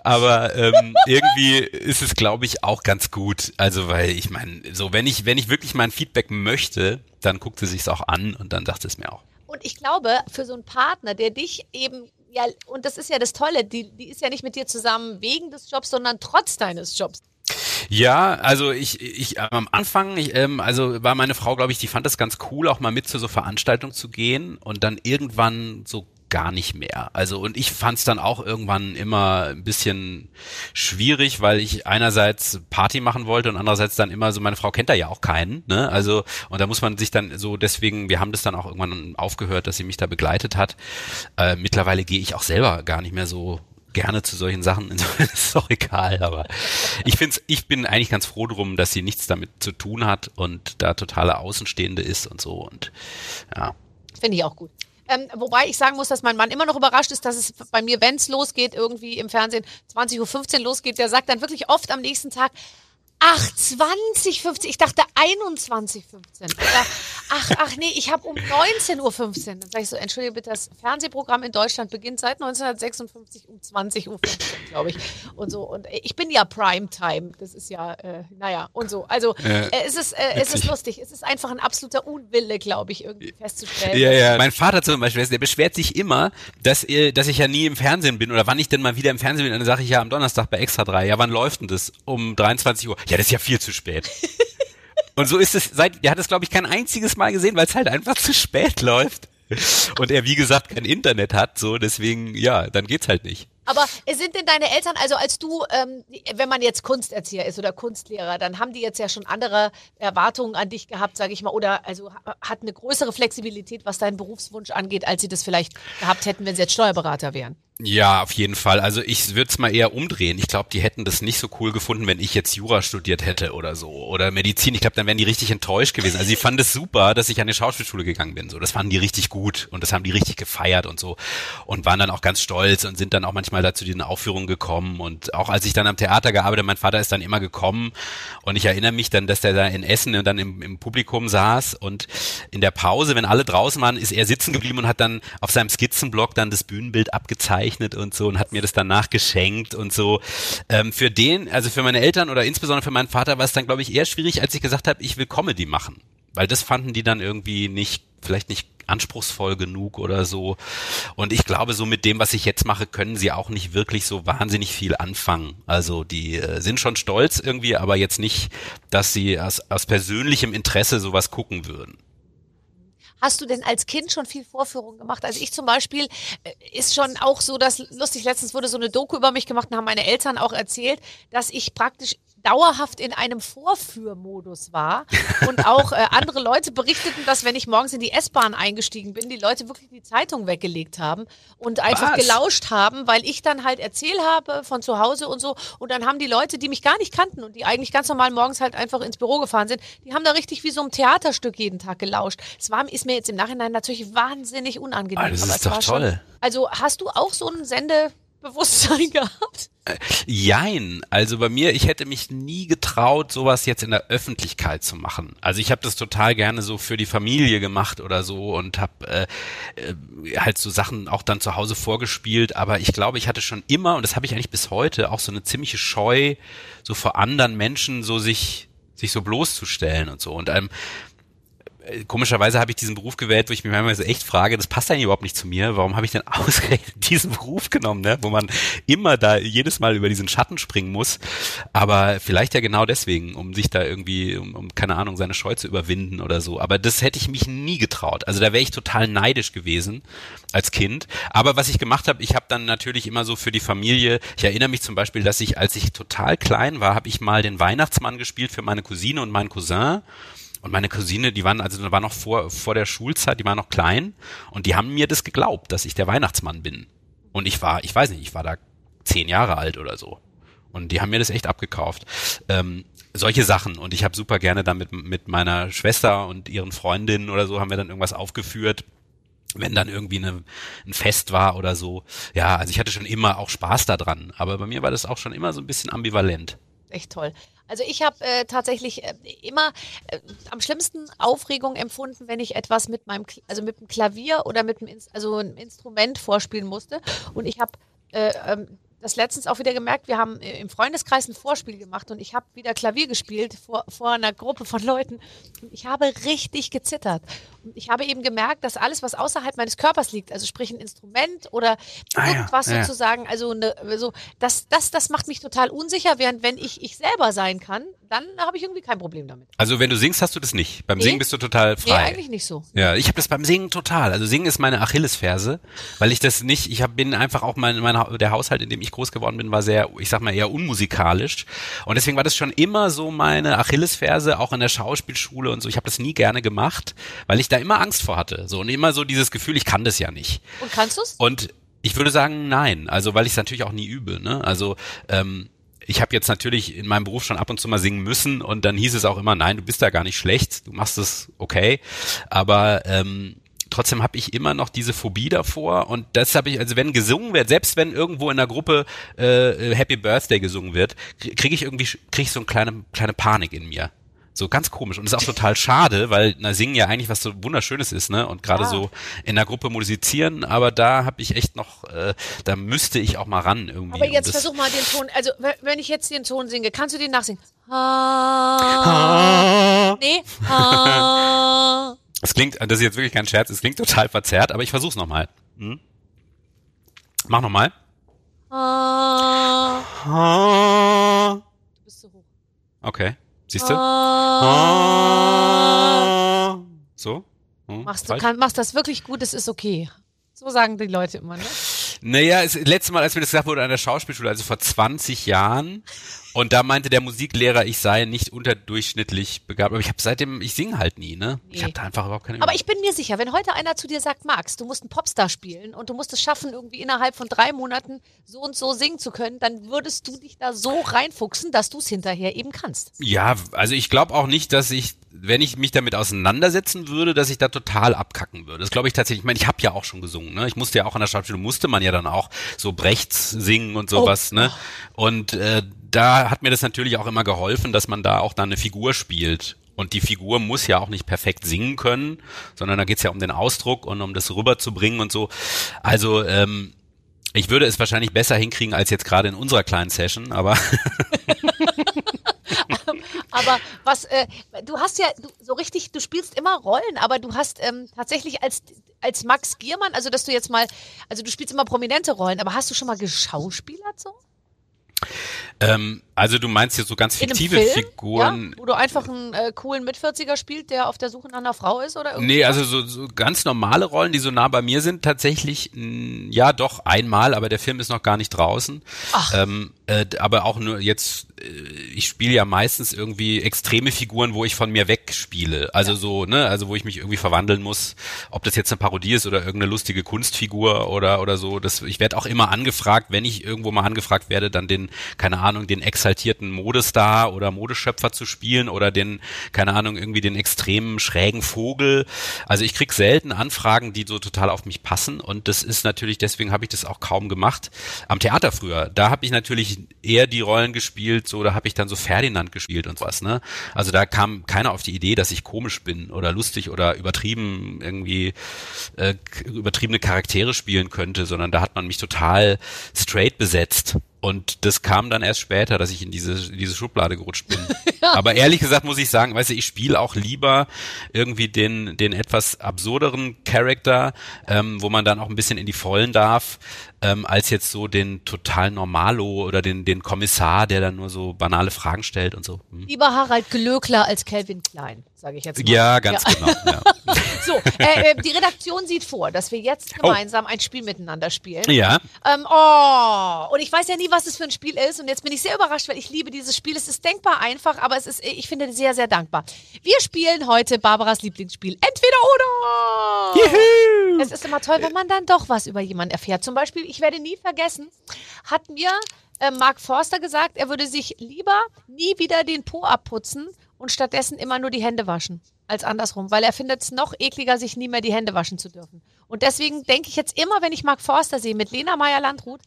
Aber ähm, irgendwie ist es, glaube ich, auch ganz gut. Also, weil ich meine, so wenn ich, wenn ich wirklich mein Feedback möchte, dann guckt sie sich's auch an und dann sagt es mir auch. Und ich glaube, für so einen Partner, der dich eben, ja, und das ist ja das Tolle, die, die ist ja nicht mit dir zusammen wegen des Jobs, sondern trotz deines Jobs. Ja, also ich, ich am Anfang, ich, ähm, also war meine Frau, glaube ich, die fand das ganz cool, auch mal mit zu so Veranstaltungen zu gehen und dann irgendwann so gar nicht mehr. Also und ich fand es dann auch irgendwann immer ein bisschen schwierig, weil ich einerseits Party machen wollte und andererseits dann immer so, meine Frau kennt da ja auch keinen, ne? Also und da muss man sich dann so deswegen, wir haben das dann auch irgendwann aufgehört, dass sie mich da begleitet hat. Äh, mittlerweile gehe ich auch selber gar nicht mehr so gerne zu solchen Sachen. Insofern ist es auch egal, aber ich finde ich bin eigentlich ganz froh drum, dass sie nichts damit zu tun hat und da totale Außenstehende ist und so und ja. Finde ich auch gut. Ähm, wobei ich sagen muss, dass mein Mann immer noch überrascht ist, dass es bei mir, wenn es losgeht, irgendwie im Fernsehen 20.15 Uhr losgeht, der sagt dann wirklich oft am nächsten Tag, Ach, 2015. Ich dachte 2115. ach, ach nee, ich habe um 19.15 Uhr. Dann sage ich so, entschuldige bitte, das Fernsehprogramm in Deutschland beginnt seit 1956 um 20.15 Uhr, glaube ich. Und so. Und ich bin ja Primetime. Das ist ja, äh, naja, und so. Also äh, es, ist, äh, es ist lustig. Es ist einfach ein absoluter Unwille, glaube ich, irgendwie festzustellen. Ja, ja. Mein Vater zum Beispiel, der beschwert sich immer, dass, dass ich ja nie im Fernsehen bin oder wann ich denn mal wieder im Fernsehen bin. Dann sage ich ja am Donnerstag bei Extra 3. Ja, wann läuft denn das? Um 23 Uhr ja, das ist ja viel zu spät. Und so ist es seit, er hat es glaube ich kein einziges Mal gesehen, weil es halt einfach zu spät läuft. Und er, wie gesagt, kein Internet hat, so, deswegen, ja, dann geht's halt nicht. Aber sind denn deine Eltern, also als du, ähm, wenn man jetzt Kunsterzieher ist oder Kunstlehrer, dann haben die jetzt ja schon andere Erwartungen an dich gehabt, sage ich mal, oder also hat eine größere Flexibilität, was deinen Berufswunsch angeht, als sie das vielleicht gehabt hätten, wenn sie jetzt Steuerberater wären? Ja, auf jeden Fall. Also ich würde es mal eher umdrehen. Ich glaube, die hätten das nicht so cool gefunden, wenn ich jetzt Jura studiert hätte oder so. Oder Medizin. Ich glaube, dann wären die richtig enttäuscht gewesen. Also sie fanden es super, dass ich an die Schauspielschule gegangen bin. So, das fanden die richtig gut und das haben die richtig gefeiert und so. Und waren dann auch ganz stolz und sind dann auch manchmal dazu diesen Aufführungen gekommen. Und auch als ich dann am Theater gearbeitet, mein Vater ist dann immer gekommen. Und ich erinnere mich dann, dass der da in Essen dann im, im Publikum saß und in der Pause, wenn alle draußen waren, ist er sitzen geblieben und hat dann auf seinem Skizzenblock dann das Bühnenbild abgezeigt gezeichnet und so und hat mir das danach geschenkt und so. Ähm, für den, also für meine Eltern oder insbesondere für meinen Vater war es dann, glaube ich, eher schwierig, als ich gesagt habe, ich will Comedy machen. Weil das fanden die dann irgendwie nicht, vielleicht nicht anspruchsvoll genug oder so. Und ich glaube, so mit dem, was ich jetzt mache, können sie auch nicht wirklich so wahnsinnig viel anfangen. Also die äh, sind schon stolz irgendwie, aber jetzt nicht, dass sie aus, aus persönlichem Interesse sowas gucken würden. Hast du denn als Kind schon viel Vorführung gemacht? Also ich zum Beispiel äh, ist schon auch so, dass lustig, letztens wurde so eine Doku über mich gemacht und haben meine Eltern auch erzählt, dass ich praktisch dauerhaft in einem Vorführmodus war. Und auch äh, andere Leute berichteten, dass wenn ich morgens in die S-Bahn eingestiegen bin, die Leute wirklich die Zeitung weggelegt haben und einfach Was? gelauscht haben, weil ich dann halt erzählt habe von zu Hause und so. Und dann haben die Leute, die mich gar nicht kannten und die eigentlich ganz normal morgens halt einfach ins Büro gefahren sind, die haben da richtig wie so ein Theaterstück jeden Tag gelauscht. Es war, ist mir jetzt im Nachhinein natürlich wahnsinnig unangenehm. Ah, das ist doch toll. Schon, also hast du auch so einen Sende Bewusstsein gehabt? Äh, jein. Also bei mir, ich hätte mich nie getraut, sowas jetzt in der Öffentlichkeit zu machen. Also ich habe das total gerne so für die Familie gemacht oder so und habe äh, äh, halt so Sachen auch dann zu Hause vorgespielt. Aber ich glaube, ich hatte schon immer, und das habe ich eigentlich bis heute, auch so eine ziemliche Scheu, so vor anderen Menschen so sich sich so bloßzustellen und so. Und ähm, äh, komischerweise habe ich diesen Beruf gewählt, wo ich mich manchmal so echt frage, das passt eigentlich überhaupt nicht zu mir. Warum habe ich denn ausgerechnet diesen Beruf genommen, ne? wo man immer da jedes Mal über diesen Schatten springen muss? Aber vielleicht ja genau deswegen, um sich da irgendwie, um, um keine Ahnung, seine Scheu zu überwinden oder so. Aber das hätte ich mich nie getraut. Also da wäre ich total neidisch gewesen als Kind. Aber was ich gemacht habe, ich habe dann natürlich immer so für die Familie, ich erinnere mich zum Beispiel, dass ich, als ich total klein war, habe ich mal den Weihnachtsmann gespielt für meine Cousine und meinen Cousin. Und meine Cousine, die waren, also war noch vor, vor der Schulzeit, die waren noch klein und die haben mir das geglaubt, dass ich der Weihnachtsmann bin. Und ich war, ich weiß nicht, ich war da zehn Jahre alt oder so. Und die haben mir das echt abgekauft. Ähm, solche Sachen. Und ich habe super gerne dann mit, mit meiner Schwester und ihren Freundinnen oder so haben wir dann irgendwas aufgeführt wenn dann irgendwie eine, ein Fest war oder so. Ja, also ich hatte schon immer auch Spaß daran, aber bei mir war das auch schon immer so ein bisschen ambivalent. Echt toll. Also ich habe äh, tatsächlich äh, immer äh, am schlimmsten Aufregung empfunden, wenn ich etwas mit meinem, also mit dem Klavier oder mit dem, also einem Instrument vorspielen musste. Und ich habe äh, ähm, das letztens auch wieder gemerkt, wir haben äh, im Freundeskreis ein Vorspiel gemacht und ich habe wieder Klavier gespielt vor, vor einer Gruppe von Leuten und ich habe richtig gezittert. Und ich habe eben gemerkt, dass alles, was außerhalb meines Körpers liegt, also sprich ein Instrument oder ah, irgendwas ja, ja. sozusagen, also eine, so, das, das, das macht mich total unsicher, während wenn ich ich selber sein kann, dann habe ich irgendwie kein Problem damit. Also wenn du singst, hast du das nicht. Beim nee. Singen bist du total frei. Nee, eigentlich nicht so. Ja, ich habe das beim Singen total. Also Singen ist meine Achillesferse, weil ich das nicht, ich hab, bin einfach auch mein, mein, der Haushalt, in dem ich groß geworden bin, war sehr, ich sag mal, eher unmusikalisch. Und deswegen war das schon immer so meine Achillesferse, auch in der Schauspielschule und so. Ich habe das nie gerne gemacht, weil ich da immer Angst vor hatte. So und immer so dieses Gefühl, ich kann das ja nicht. Und kannst du's? Und ich würde sagen, nein. Also weil ich es natürlich auch nie übe. Ne? Also ähm, ich habe jetzt natürlich in meinem Beruf schon ab und zu mal singen müssen und dann hieß es auch immer, nein, du bist da gar nicht schlecht, du machst es okay. Aber ähm, trotzdem habe ich immer noch diese Phobie davor und das habe ich, also wenn gesungen wird, selbst wenn irgendwo in der Gruppe äh, Happy Birthday gesungen wird, kriege ich irgendwie, kriege ich so eine kleine, kleine Panik in mir. So ganz komisch. Und ist auch total schade, weil na, Singen ja eigentlich was so Wunderschönes ist, ne? Und gerade ja. so in der Gruppe musizieren, aber da habe ich echt noch, äh, da müsste ich auch mal ran irgendwie. Aber jetzt versuch mal den Ton, also wenn ich jetzt den Ton singe, kannst du den nachsingen? Ha. Nee. Ha. Es klingt, das ist jetzt wirklich kein Scherz, es klingt total verzerrt, aber ich versuch's nochmal. Hm? Mach nochmal. Ha. Ha. Du bist zu hoch. Okay. Siehst du? Ah. So? Hm, machst, du kann, machst das wirklich gut, es ist okay. So sagen die Leute immer, ne? Naja, das letzte Mal, als mir das gesagt wurde an der Schauspielschule, also vor 20 Jahren. Und da meinte der Musiklehrer, ich sei nicht unterdurchschnittlich begabt. Aber ich habe seitdem, ich singe halt nie, ne? Nee. Ich habe da einfach überhaupt keine. Aber ich bin mir sicher, wenn heute einer zu dir sagt, Max, du musst einen Popstar spielen und du musst es schaffen, irgendwie innerhalb von drei Monaten so und so singen zu können, dann würdest du dich da so reinfuchsen, dass du es hinterher eben kannst. Ja, also ich glaube auch nicht, dass ich wenn ich mich damit auseinandersetzen würde, dass ich da total abkacken würde. Das glaube ich tatsächlich. Ich meine, ich habe ja auch schon gesungen. Ne? Ich musste ja auch an der Schauspielschule, musste man ja dann auch so Brechts singen und sowas. Oh. Ne? Und äh, da hat mir das natürlich auch immer geholfen, dass man da auch dann eine Figur spielt. Und die Figur muss ja auch nicht perfekt singen können, sondern da geht's ja um den Ausdruck und um das rüberzubringen und so. Also ähm, ich würde es wahrscheinlich besser hinkriegen als jetzt gerade in unserer kleinen Session, aber Aber was, äh, du hast ja du, so richtig, du spielst immer Rollen, aber du hast ähm, tatsächlich als, als Max Giermann, also dass du jetzt mal, also du spielst immer prominente Rollen, aber hast du schon mal geschauspielert so? Ähm, also du meinst jetzt so ganz fiktive Figuren. Ja, wo du einfach einen äh, coolen Mitvierziger spielt, der auf der Suche nach einer Frau ist oder irgendwie? Nee, also so, so ganz normale Rollen, die so nah bei mir sind, tatsächlich, mh, ja doch, einmal, aber der Film ist noch gar nicht draußen. Ach. Ähm, äh, aber auch nur jetzt, äh, ich spiele ja meistens irgendwie extreme Figuren, wo ich von mir wegspiele. Also ja. so, ne, also wo ich mich irgendwie verwandeln muss, ob das jetzt eine Parodie ist oder irgendeine lustige Kunstfigur oder oder so. Das, ich werde auch immer angefragt, wenn ich irgendwo mal angefragt werde, dann den, keine Ahnung, den exaltierten Modestar oder Modeschöpfer zu spielen oder den, keine Ahnung, irgendwie den extremen schrägen Vogel. Also ich krieg selten Anfragen, die so total auf mich passen und das ist natürlich, deswegen habe ich das auch kaum gemacht. Am Theater früher, da habe ich natürlich eher die Rollen gespielt, so da habe ich dann so Ferdinand gespielt und was, ne? Also da kam keiner auf die Idee, dass ich komisch bin oder lustig oder übertrieben irgendwie äh, übertriebene Charaktere spielen könnte, sondern da hat man mich total straight besetzt. Und das kam dann erst später, dass ich in diese, in diese Schublade gerutscht bin. ja. Aber ehrlich gesagt muss ich sagen, weißt du, ich spiele auch lieber irgendwie den, den etwas absurderen Charakter, ähm, wo man dann auch ein bisschen in die Vollen darf, ähm, als jetzt so den total Normalo oder den, den Kommissar, der dann nur so banale Fragen stellt und so. Hm. Lieber Harald Glöckler als Calvin Klein, sage ich jetzt mal. Ja, ganz ja. genau. Ja. so, äh, äh, die Redaktion sieht vor, dass wir jetzt oh. gemeinsam oh. ein Spiel miteinander spielen. Ja. Ähm, oh, und ich weiß ja nie, was es für ein Spiel ist und jetzt bin ich sehr überrascht, weil ich liebe dieses Spiel. Es ist denkbar einfach, aber es ist, ich finde sehr, sehr dankbar. Wir spielen heute Barbaras Lieblingsspiel. Entweder oder. Juhu. Es ist immer toll, wenn man dann doch was über jemanden erfährt. Zum Beispiel ich werde nie vergessen, hat mir äh, Mark Forster gesagt, er würde sich lieber nie wieder den Po abputzen und stattdessen immer nur die Hände waschen als andersrum, weil er findet es noch ekliger, sich nie mehr die Hände waschen zu dürfen. Und deswegen denke ich jetzt immer, wenn ich Mark Forster sehe mit Lena Meyer-Landrut,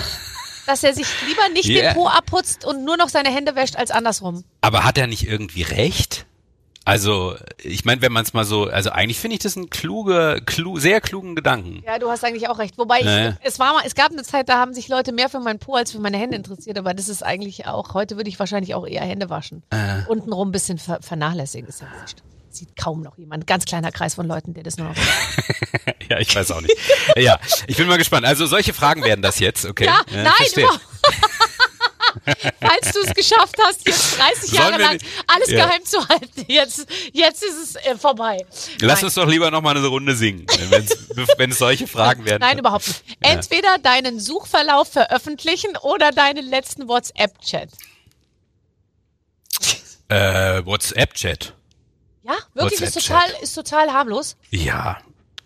dass er sich lieber nicht yeah. den Po abputzt und nur noch seine Hände wäscht als andersrum. Aber hat er nicht irgendwie recht? Also, ich meine, wenn man es mal so, also eigentlich finde ich das einen kluge, klu, sehr klugen Gedanken. Ja, du hast eigentlich auch recht. Wobei naja. ich, es war mal, es gab eine Zeit, da haben sich Leute mehr für meinen Po als für meine Hände interessiert, aber das ist eigentlich auch, heute würde ich wahrscheinlich auch eher Hände waschen. Äh. Untenrum ein bisschen ver vernachlässigen, ist ja nicht sieht kaum noch jemand. Ganz kleiner Kreis von Leuten, der das nur noch. ja, ich weiß auch nicht. ja, ich bin mal gespannt. Also solche Fragen werden das jetzt, okay? Ja, ja nein, überhaupt. Falls du es geschafft hast, jetzt 30 Jahre lang alles ja. geheim zu halten, jetzt, jetzt ist es äh, vorbei. Lass Nein. uns doch lieber noch mal eine Runde singen, wenn es solche Fragen werden. Nein, überhaupt nicht. Entweder deinen Suchverlauf veröffentlichen oder deinen letzten WhatsApp-Chat. Äh, WhatsApp-Chat. Ja, wirklich ist total, ist total harmlos. Ja,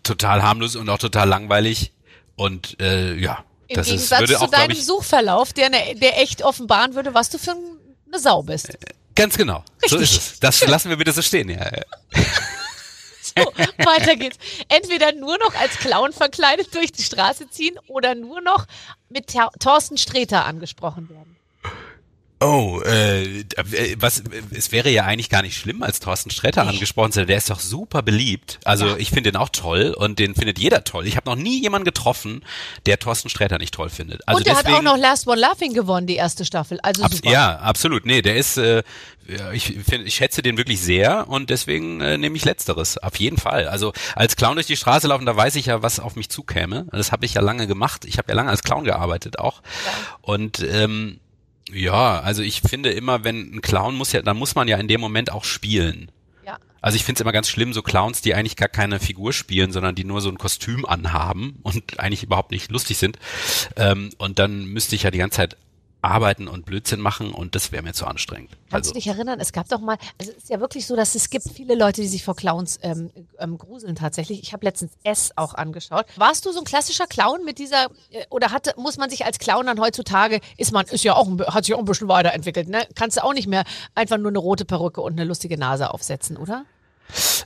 total harmlos und auch total langweilig. Und äh, ja, im das Gegensatz ist, zu deinem ich, Suchverlauf, der, ne, der echt offenbaren würde, was du für eine Sau bist. Ganz genau. Richtig. So ist es. Das lassen wir bitte so stehen, ja. so, weiter geht's. Entweder nur noch als Clown verkleidet durch die Straße ziehen oder nur noch mit Thorsten Sträter angesprochen werden. Oh, äh, was, es wäre ja eigentlich gar nicht schlimm, als Thorsten Sträter nee. angesprochen zu werden. Der ist doch super beliebt. Also ja. ich finde den auch toll und den findet jeder toll. Ich habe noch nie jemanden getroffen, der Thorsten Sträter nicht toll findet. Also und der deswegen, hat auch noch Last One Laughing gewonnen, die erste Staffel. Also ab, super. Ja, absolut. Nee, der ist, äh, ich finde, ich schätze den wirklich sehr und deswegen äh, nehme ich Letzteres. Auf jeden Fall. Also als Clown durch die Straße laufen, da weiß ich ja, was auf mich zukäme. Das habe ich ja lange gemacht. Ich habe ja lange als Clown gearbeitet auch. Ja. Und ähm, ja, also ich finde immer, wenn ein Clown muss ja, dann muss man ja in dem Moment auch spielen. Ja. Also ich finde es immer ganz schlimm, so Clowns, die eigentlich gar keine Figur spielen, sondern die nur so ein Kostüm anhaben und eigentlich überhaupt nicht lustig sind. Ähm, und dann müsste ich ja die ganze Zeit arbeiten und Blödsinn machen und das wäre mir zu anstrengend. Kannst also. du dich erinnern, es gab doch mal, also es ist ja wirklich so, dass es gibt viele Leute, die sich vor Clowns ähm, ähm, gruseln tatsächlich. Ich habe letztens S auch angeschaut. Warst du so ein klassischer Clown mit dieser, äh, oder hatte, muss man sich als Clown dann heutzutage, ist man, ist ja auch, hat sich auch ein bisschen weiterentwickelt, ne? Kannst du auch nicht mehr einfach nur eine rote Perücke und eine lustige Nase aufsetzen, oder?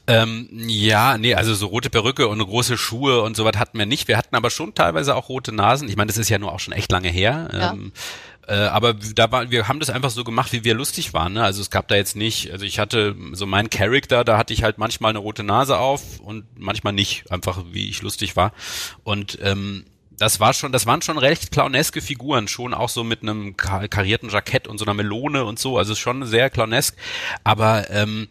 Ähm, ja, nee, also so rote Perücke und große Schuhe und sowas hatten wir nicht. Wir hatten aber schon teilweise auch rote Nasen. Ich meine, das ist ja nur auch schon echt lange her. Ja. Ähm, äh, aber da war, wir haben das einfach so gemacht, wie wir lustig waren. Ne? Also es gab da jetzt nicht, also ich hatte so meinen Charakter, da hatte ich halt manchmal eine rote Nase auf und manchmal nicht, einfach wie ich lustig war. Und ähm, das war schon, das waren schon recht clowneske Figuren, schon auch so mit einem karierten Jackett und so einer Melone und so, also schon sehr clownesk. Aber ähm,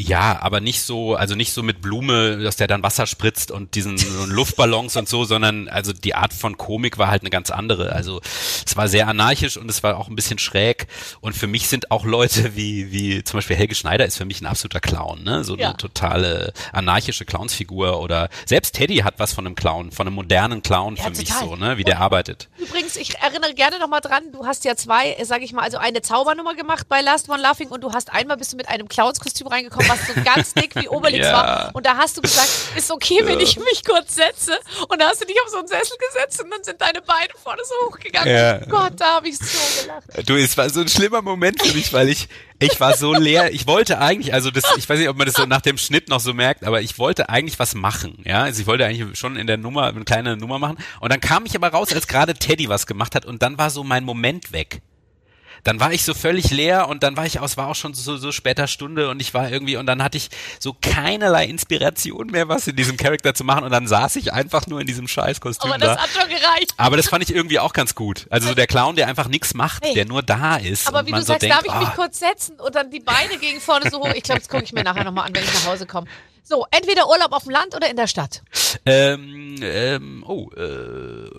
ja, aber nicht so, also nicht so mit Blume, dass der dann Wasser spritzt und diesen so Luftballons und so, sondern also die Art von Komik war halt eine ganz andere. Also es war sehr anarchisch und es war auch ein bisschen schräg. Und für mich sind auch Leute wie, wie zum Beispiel Helge Schneider ist für mich ein absoluter Clown, ne? So ja. eine totale anarchische Clownsfigur oder selbst Teddy hat was von einem Clown, von einem modernen Clown ja, für total. mich so, ne? Wie und der arbeitet. Übrigens, ich erinnere gerne nochmal dran, du hast ja zwei, sag ich mal, also eine Zaubernummer gemacht bei Last One Laughing und du hast einmal bist du mit einem Clownskostüm reingekommen was so ganz dick wie Obelix ja. war. Und da hast du gesagt, ist okay, wenn ich mich kurz setze. Und da hast du dich auf so einen Sessel gesetzt und dann sind deine Beine vorne so hochgegangen. Ja. Gott, da habe ich so gelacht. Du, es war so ein schlimmer Moment für mich, weil ich, ich war so leer. Ich wollte eigentlich, also das, ich weiß nicht, ob man das so nach dem Schnitt noch so merkt, aber ich wollte eigentlich was machen. Ja, also ich wollte eigentlich schon in der Nummer, eine kleine Nummer machen. Und dann kam ich aber raus, als gerade Teddy was gemacht hat und dann war so mein Moment weg dann war ich so völlig leer und dann war ich aus, war auch schon so, so später Stunde und ich war irgendwie und dann hatte ich so keinerlei Inspiration mehr, was in diesem Charakter zu machen und dann saß ich einfach nur in diesem Scheißkostüm Aber das da. hat schon gereicht. Aber das fand ich irgendwie auch ganz gut. Also so der Clown, der einfach nichts macht, hey. der nur da ist. Aber wie du sagst, so denkt, darf ich mich ah. kurz setzen und dann die Beine gegen vorne so hoch. Ich glaube, das gucke ich mir nachher nochmal an, wenn ich nach Hause komme. So, entweder Urlaub auf dem Land oder in der Stadt? Ähm, ähm, oh, äh,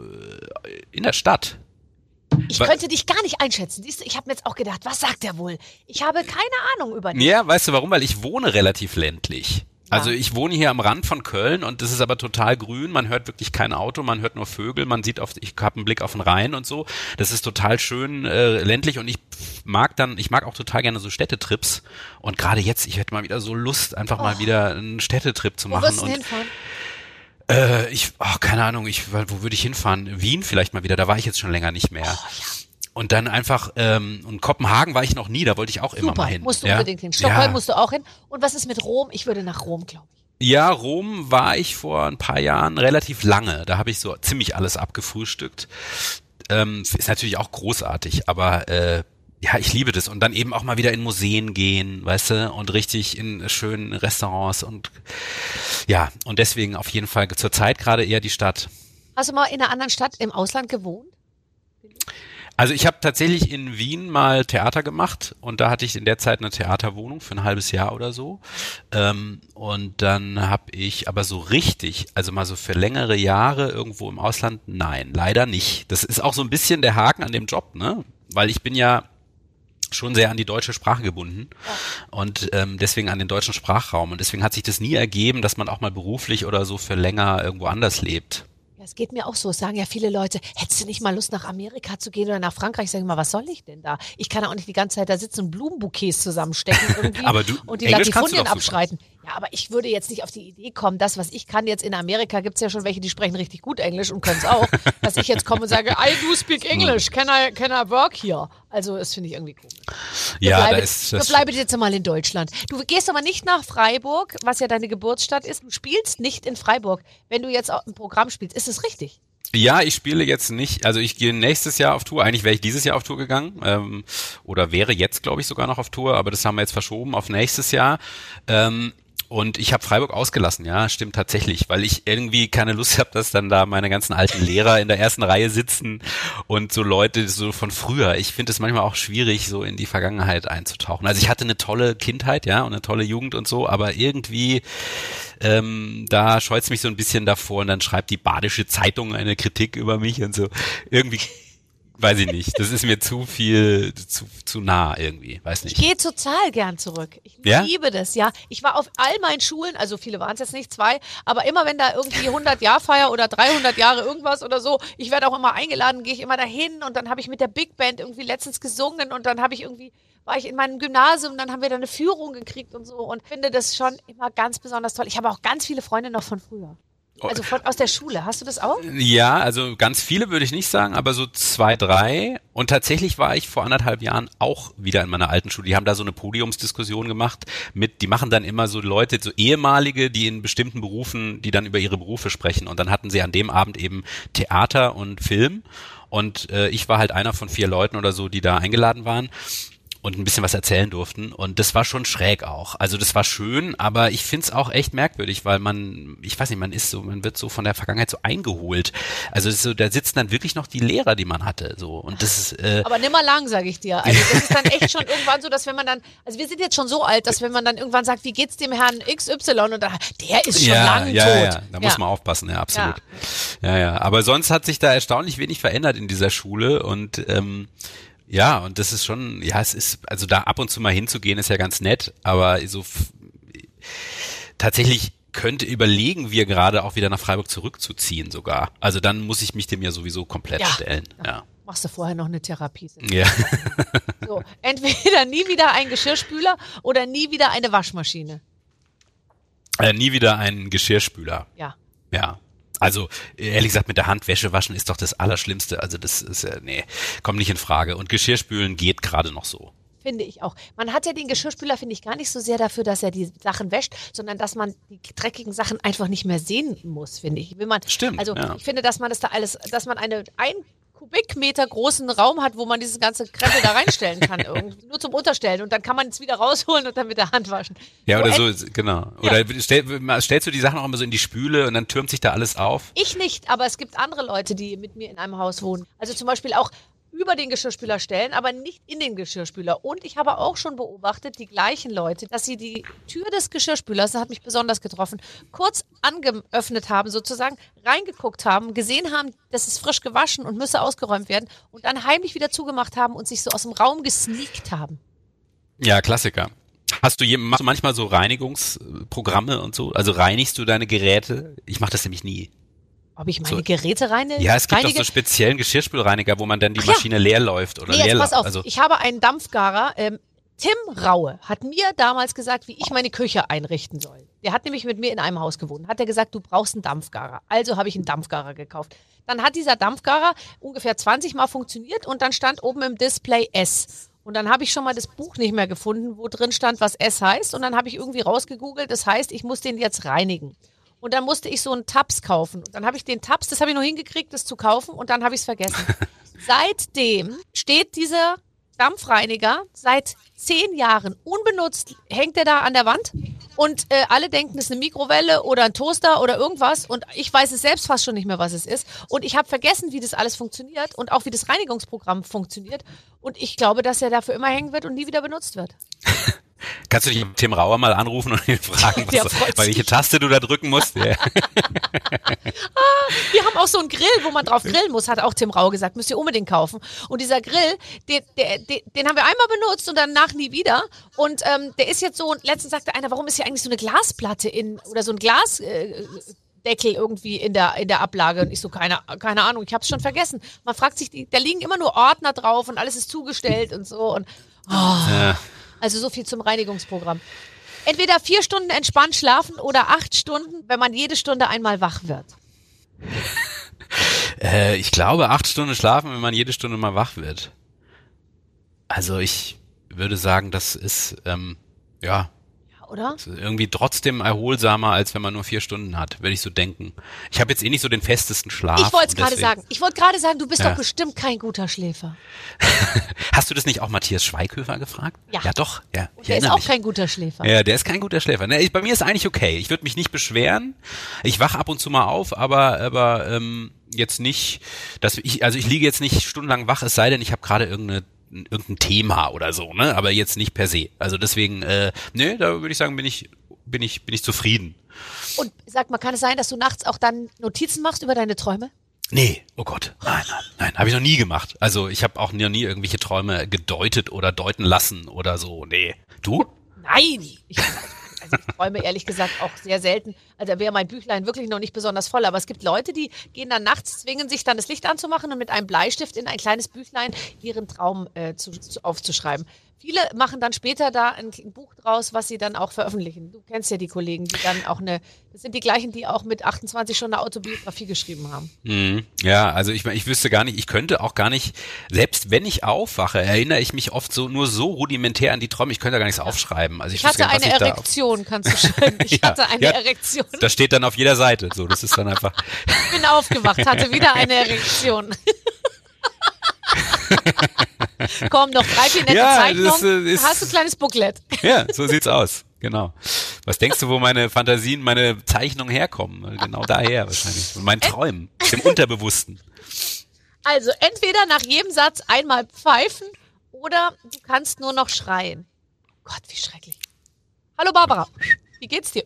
in der Stadt. Ich könnte dich gar nicht einschätzen. Siehst du, ich habe mir jetzt auch gedacht, was sagt er wohl? Ich habe keine Ahnung über dich. Ja, weißt du warum? Weil ich wohne relativ ländlich. Also ich wohne hier am Rand von Köln und das ist aber total grün. Man hört wirklich kein Auto, man hört nur Vögel, man sieht auf, ich habe einen Blick auf den Rhein und so. Das ist total schön äh, ländlich und ich mag dann, ich mag auch total gerne so Städtetrips. Und gerade jetzt, ich hätte mal wieder so Lust, einfach oh. mal wieder einen Städtetrip zu machen. Wo wirst du und hinfahren? Äh, ich, oh, keine Ahnung, ich, wo würde ich hinfahren? Wien vielleicht mal wieder, da war ich jetzt schon länger nicht mehr. Oh, ja. Und dann einfach, ähm, und Kopenhagen war ich noch nie, da wollte ich auch Super, immer mal hin. Musst du ja? unbedingt hin. Stockholm ja. musst du auch hin. Und was ist mit Rom? Ich würde nach Rom, glaube ich. Ja, Rom war ich vor ein paar Jahren relativ lange. Da habe ich so ziemlich alles abgefrühstückt. Ähm, ist natürlich auch großartig, aber äh, ja, ich liebe das. Und dann eben auch mal wieder in Museen gehen, weißt du, und richtig in schönen Restaurants und ja, und deswegen auf jeden Fall zur Zeit gerade eher die Stadt. Hast du mal in einer anderen Stadt im Ausland gewohnt? Also ich habe tatsächlich in Wien mal Theater gemacht und da hatte ich in der Zeit eine Theaterwohnung für ein halbes Jahr oder so. Ähm, und dann habe ich aber so richtig, also mal so für längere Jahre irgendwo im Ausland, nein, leider nicht. Das ist auch so ein bisschen der Haken an dem Job, ne? Weil ich bin ja schon sehr an die deutsche Sprache gebunden ja. und ähm, deswegen an den deutschen Sprachraum. Und deswegen hat sich das nie ergeben, dass man auch mal beruflich oder so für länger irgendwo anders lebt. Es geht mir auch so. Es sagen ja viele Leute, hättest du nicht mal Lust nach Amerika zu gehen oder nach Frankreich? Ich sage mal, was soll ich denn da? Ich kann auch nicht die ganze Zeit da sitzen und Blumenbouquets zusammenstecken irgendwie aber du, und die Latifunien abschreiten. Ja, aber ich würde jetzt nicht auf die Idee kommen, das, was ich kann jetzt in Amerika, gibt es ja schon welche, die sprechen richtig gut Englisch und können es auch, dass ich jetzt komme und sage, I do speak English, can I, can I work here? Also das finde ich irgendwie komisch. Ja, bleibe, da ist das. Bleibe jetzt mal in Deutschland. Du gehst aber nicht nach Freiburg, was ja deine Geburtsstadt ist. Du spielst nicht in Freiburg. Wenn du jetzt auch ein Programm spielst, ist es richtig? Ja, ich spiele jetzt nicht, also ich gehe nächstes Jahr auf Tour. Eigentlich wäre ich dieses Jahr auf Tour gegangen ähm, oder wäre jetzt, glaube ich, sogar noch auf Tour, aber das haben wir jetzt verschoben auf nächstes Jahr. Ähm, und ich habe Freiburg ausgelassen, ja, stimmt tatsächlich, weil ich irgendwie keine Lust habe, dass dann da meine ganzen alten Lehrer in der ersten Reihe sitzen und so Leute so von früher. Ich finde es manchmal auch schwierig, so in die Vergangenheit einzutauchen. Also ich hatte eine tolle Kindheit, ja, und eine tolle Jugend und so, aber irgendwie ähm, da scheut's mich so ein bisschen davor und dann schreibt die Badische Zeitung eine Kritik über mich und so. Irgendwie weiß ich nicht. Das ist mir zu viel, zu, zu nah irgendwie. Weiß nicht. Ich gehe total gern zurück. Ich ja? liebe das, ja. Ich war auf all meinen Schulen, also viele waren es jetzt nicht, zwei, aber immer wenn da irgendwie 100 Jahr Feier oder 300 Jahre irgendwas oder so, ich werde auch immer eingeladen, gehe ich immer dahin und dann habe ich mit der Big Band irgendwie letztens gesungen und dann habe ich irgendwie war ich in meinem Gymnasium, dann haben wir da eine Führung gekriegt und so und finde das schon immer ganz besonders toll. Ich habe auch ganz viele Freunde noch von früher. Oh. Also von, aus der Schule. Hast du das auch? Ja, also ganz viele würde ich nicht sagen, aber so zwei, drei. Und tatsächlich war ich vor anderthalb Jahren auch wieder in meiner alten Schule. Die haben da so eine Podiumsdiskussion gemacht mit, die machen dann immer so Leute, so ehemalige, die in bestimmten Berufen, die dann über ihre Berufe sprechen. Und dann hatten sie an dem Abend eben Theater und Film. Und äh, ich war halt einer von vier Leuten oder so, die da eingeladen waren und ein bisschen was erzählen durften. Und das war schon schräg auch. Also das war schön, aber ich find's auch echt merkwürdig, weil man, ich weiß nicht, man ist so, man wird so von der Vergangenheit so eingeholt. Also so, da sitzen dann wirklich noch die Lehrer, die man hatte. So. Und das ist, äh aber nimmer lang, sage ich dir. Also das ist dann echt schon irgendwann so, dass wenn man dann, also wir sind jetzt schon so alt, dass wenn man dann irgendwann sagt, wie geht's dem Herrn XY und dann, der ist schon ja, lang ja, tot. Ja, da muss man aufpassen, ja, absolut. Ja. ja, ja. Aber sonst hat sich da erstaunlich wenig verändert in dieser Schule und ähm, ja, und das ist schon, ja, es ist, also da ab und zu mal hinzugehen, ist ja ganz nett, aber so tatsächlich könnte überlegen wir gerade auch wieder nach Freiburg zurückzuziehen sogar. Also dann muss ich mich dem ja sowieso komplett ja. stellen. Ja. Machst du vorher noch eine Therapie? Ja. So, entweder nie wieder ein Geschirrspüler oder nie wieder eine Waschmaschine. Äh, nie wieder ein Geschirrspüler. Ja. Ja. Also ehrlich gesagt, mit der Hand Wäsche waschen ist doch das Allerschlimmste. Also das ist ja, nee, kommt nicht in Frage. Und Geschirrspülen geht gerade noch so. Finde ich auch. Man hat ja den Geschirrspüler, finde ich, gar nicht so sehr dafür, dass er die Sachen wäscht, sondern dass man die dreckigen Sachen einfach nicht mehr sehen muss, finde ich. Will man, Stimmt. Also ja. ich finde, dass man das da alles, dass man eine ein Kubikmeter großen Raum hat, wo man dieses ganze Krempel da reinstellen kann, irgendwie. nur zum Unterstellen. Und dann kann man es wieder rausholen und dann mit der Hand waschen. Ja, oder so, genau. Oder ja. stell, stellst du die Sachen auch immer so in die Spüle und dann türmt sich da alles auf? Ich nicht, aber es gibt andere Leute, die mit mir in einem Haus wohnen. Also zum Beispiel auch über den Geschirrspüler stellen, aber nicht in den Geschirrspüler. Und ich habe auch schon beobachtet, die gleichen Leute, dass sie die Tür des Geschirrspülers, das hat mich besonders getroffen, kurz angeöffnet haben, sozusagen reingeguckt haben, gesehen haben, dass es frisch gewaschen und müsse ausgeräumt werden und dann heimlich wieder zugemacht haben und sich so aus dem Raum gesneakt haben. Ja, Klassiker. Hast du, machst du manchmal so Reinigungsprogramme und so? Also reinigst du deine Geräte? Ich mache das nämlich nie. Ob ich meine so, Geräte reinige? Ja, es gibt reinige? doch so speziellen Geschirrspülreiniger, wo man dann die Ach Maschine ja. leer läuft oder nee, leer pass auf, also ich habe einen Dampfgarer. Ähm, Tim Raue hat mir damals gesagt, wie ich meine Küche einrichten soll. Der hat nämlich mit mir in einem Haus gewohnt. Hat er gesagt, du brauchst einen Dampfgarer. Also habe ich einen Dampfgarer gekauft. Dann hat dieser Dampfgarer ungefähr 20 Mal funktioniert und dann stand oben im Display S. Und dann habe ich schon mal das Buch nicht mehr gefunden, wo drin stand, was S heißt. Und dann habe ich irgendwie rausgegoogelt, das heißt, ich muss den jetzt reinigen. Und dann musste ich so einen Tabs kaufen. Und dann habe ich den Tabs, das habe ich noch hingekriegt, das zu kaufen und dann habe ich es vergessen. Seitdem steht dieser Dampfreiniger seit zehn Jahren unbenutzt, hängt er da an der Wand und äh, alle denken, es ist eine Mikrowelle oder ein Toaster oder irgendwas und ich weiß es selbst fast schon nicht mehr, was es ist. Und ich habe vergessen, wie das alles funktioniert und auch wie das Reinigungsprogramm funktioniert. Und ich glaube, dass er dafür immer hängen wird und nie wieder benutzt wird. Kannst du dich Tim Rauer mal anrufen und ihn fragen, was, welche Taste du da drücken musst? Ja. Ah, wir haben auch so einen Grill, wo man drauf grillen muss, hat auch Tim Rauer gesagt, müsst ihr unbedingt kaufen. Und dieser Grill, den, den, den haben wir einmal benutzt und danach nie wieder. Und ähm, der ist jetzt so, letztens sagte einer, warum ist hier eigentlich so eine Glasplatte in, oder so ein Glas... Äh, Deckel irgendwie in der, in der Ablage. Und ich so, keine, keine Ahnung, ich habe es schon vergessen. Man fragt sich, da liegen immer nur Ordner drauf und alles ist zugestellt und so. Und, oh. ja. Also so viel zum Reinigungsprogramm. Entweder vier Stunden entspannt schlafen oder acht Stunden, wenn man jede Stunde einmal wach wird. äh, ich glaube, acht Stunden schlafen, wenn man jede Stunde mal wach wird. Also ich würde sagen, das ist ähm, ja oder? Irgendwie trotzdem erholsamer, als wenn man nur vier Stunden hat, würde ich so denken. Ich habe jetzt eh nicht so den festesten Schlaf. Ich wollte es gerade sagen. Ich wollte gerade sagen, du bist ja. doch bestimmt kein guter Schläfer. Hast du das nicht auch Matthias Schweighöfer gefragt? Ja. Ja, doch. Ja. der ist auch mich. kein guter Schläfer. Ja, der ist kein guter Schläfer. Ne, bei mir ist eigentlich okay. Ich würde mich nicht beschweren. Ich wach ab und zu mal auf, aber, aber ähm, jetzt nicht, dass ich, also ich liege jetzt nicht stundenlang wach, es sei denn, ich habe gerade irgendeine irgendein Thema oder so, ne? Aber jetzt nicht per se. Also deswegen, äh, ne, da würde ich sagen, bin ich, bin ich, bin ich zufrieden. Und sag mal, kann es sein, dass du nachts auch dann Notizen machst über deine Träume? Nee, oh Gott, nein, nein, nein, habe ich noch nie gemacht. Also ich habe auch noch nie irgendwelche Träume gedeutet oder deuten lassen oder so. Nee, du? Nein, ich, ich träume ehrlich gesagt auch sehr selten. Also wäre mein Büchlein wirklich noch nicht besonders voll. Aber es gibt Leute, die gehen dann nachts, zwingen sich dann das Licht anzumachen und mit einem Bleistift in ein kleines Büchlein ihren Traum äh, zu, zu, aufzuschreiben. Viele machen dann später da ein Buch draus, was sie dann auch veröffentlichen. Du kennst ja die Kollegen, die dann auch eine, das sind die gleichen, die auch mit 28 schon eine Autobiografie geschrieben haben. Mhm. Ja, also ich, ich wüsste gar nicht, ich könnte auch gar nicht, selbst wenn ich aufwache, erinnere ich mich oft so nur so rudimentär an die Träume, ich könnte da gar nichts ja. aufschreiben. Also ich, ich hatte eine Erektion, kannst du schreiben. Ich ja, hatte eine ja, Erektion. Das steht dann auf jeder Seite. So, das ist dann einfach. ich bin aufgewacht, hatte wieder eine Erektion. Komm, noch drei, vier nette ja, Zeichnungen. Das, äh, ist, hast du ein kleines Booklet. Ja, so sieht's aus. Genau. Was denkst du, wo meine Fantasien, meine Zeichnungen herkommen? Genau daher wahrscheinlich. Und mein Träumen, dem Unterbewussten. Also entweder nach jedem Satz einmal pfeifen oder du kannst nur noch schreien. Gott, wie schrecklich. Hallo Barbara, wie geht's dir?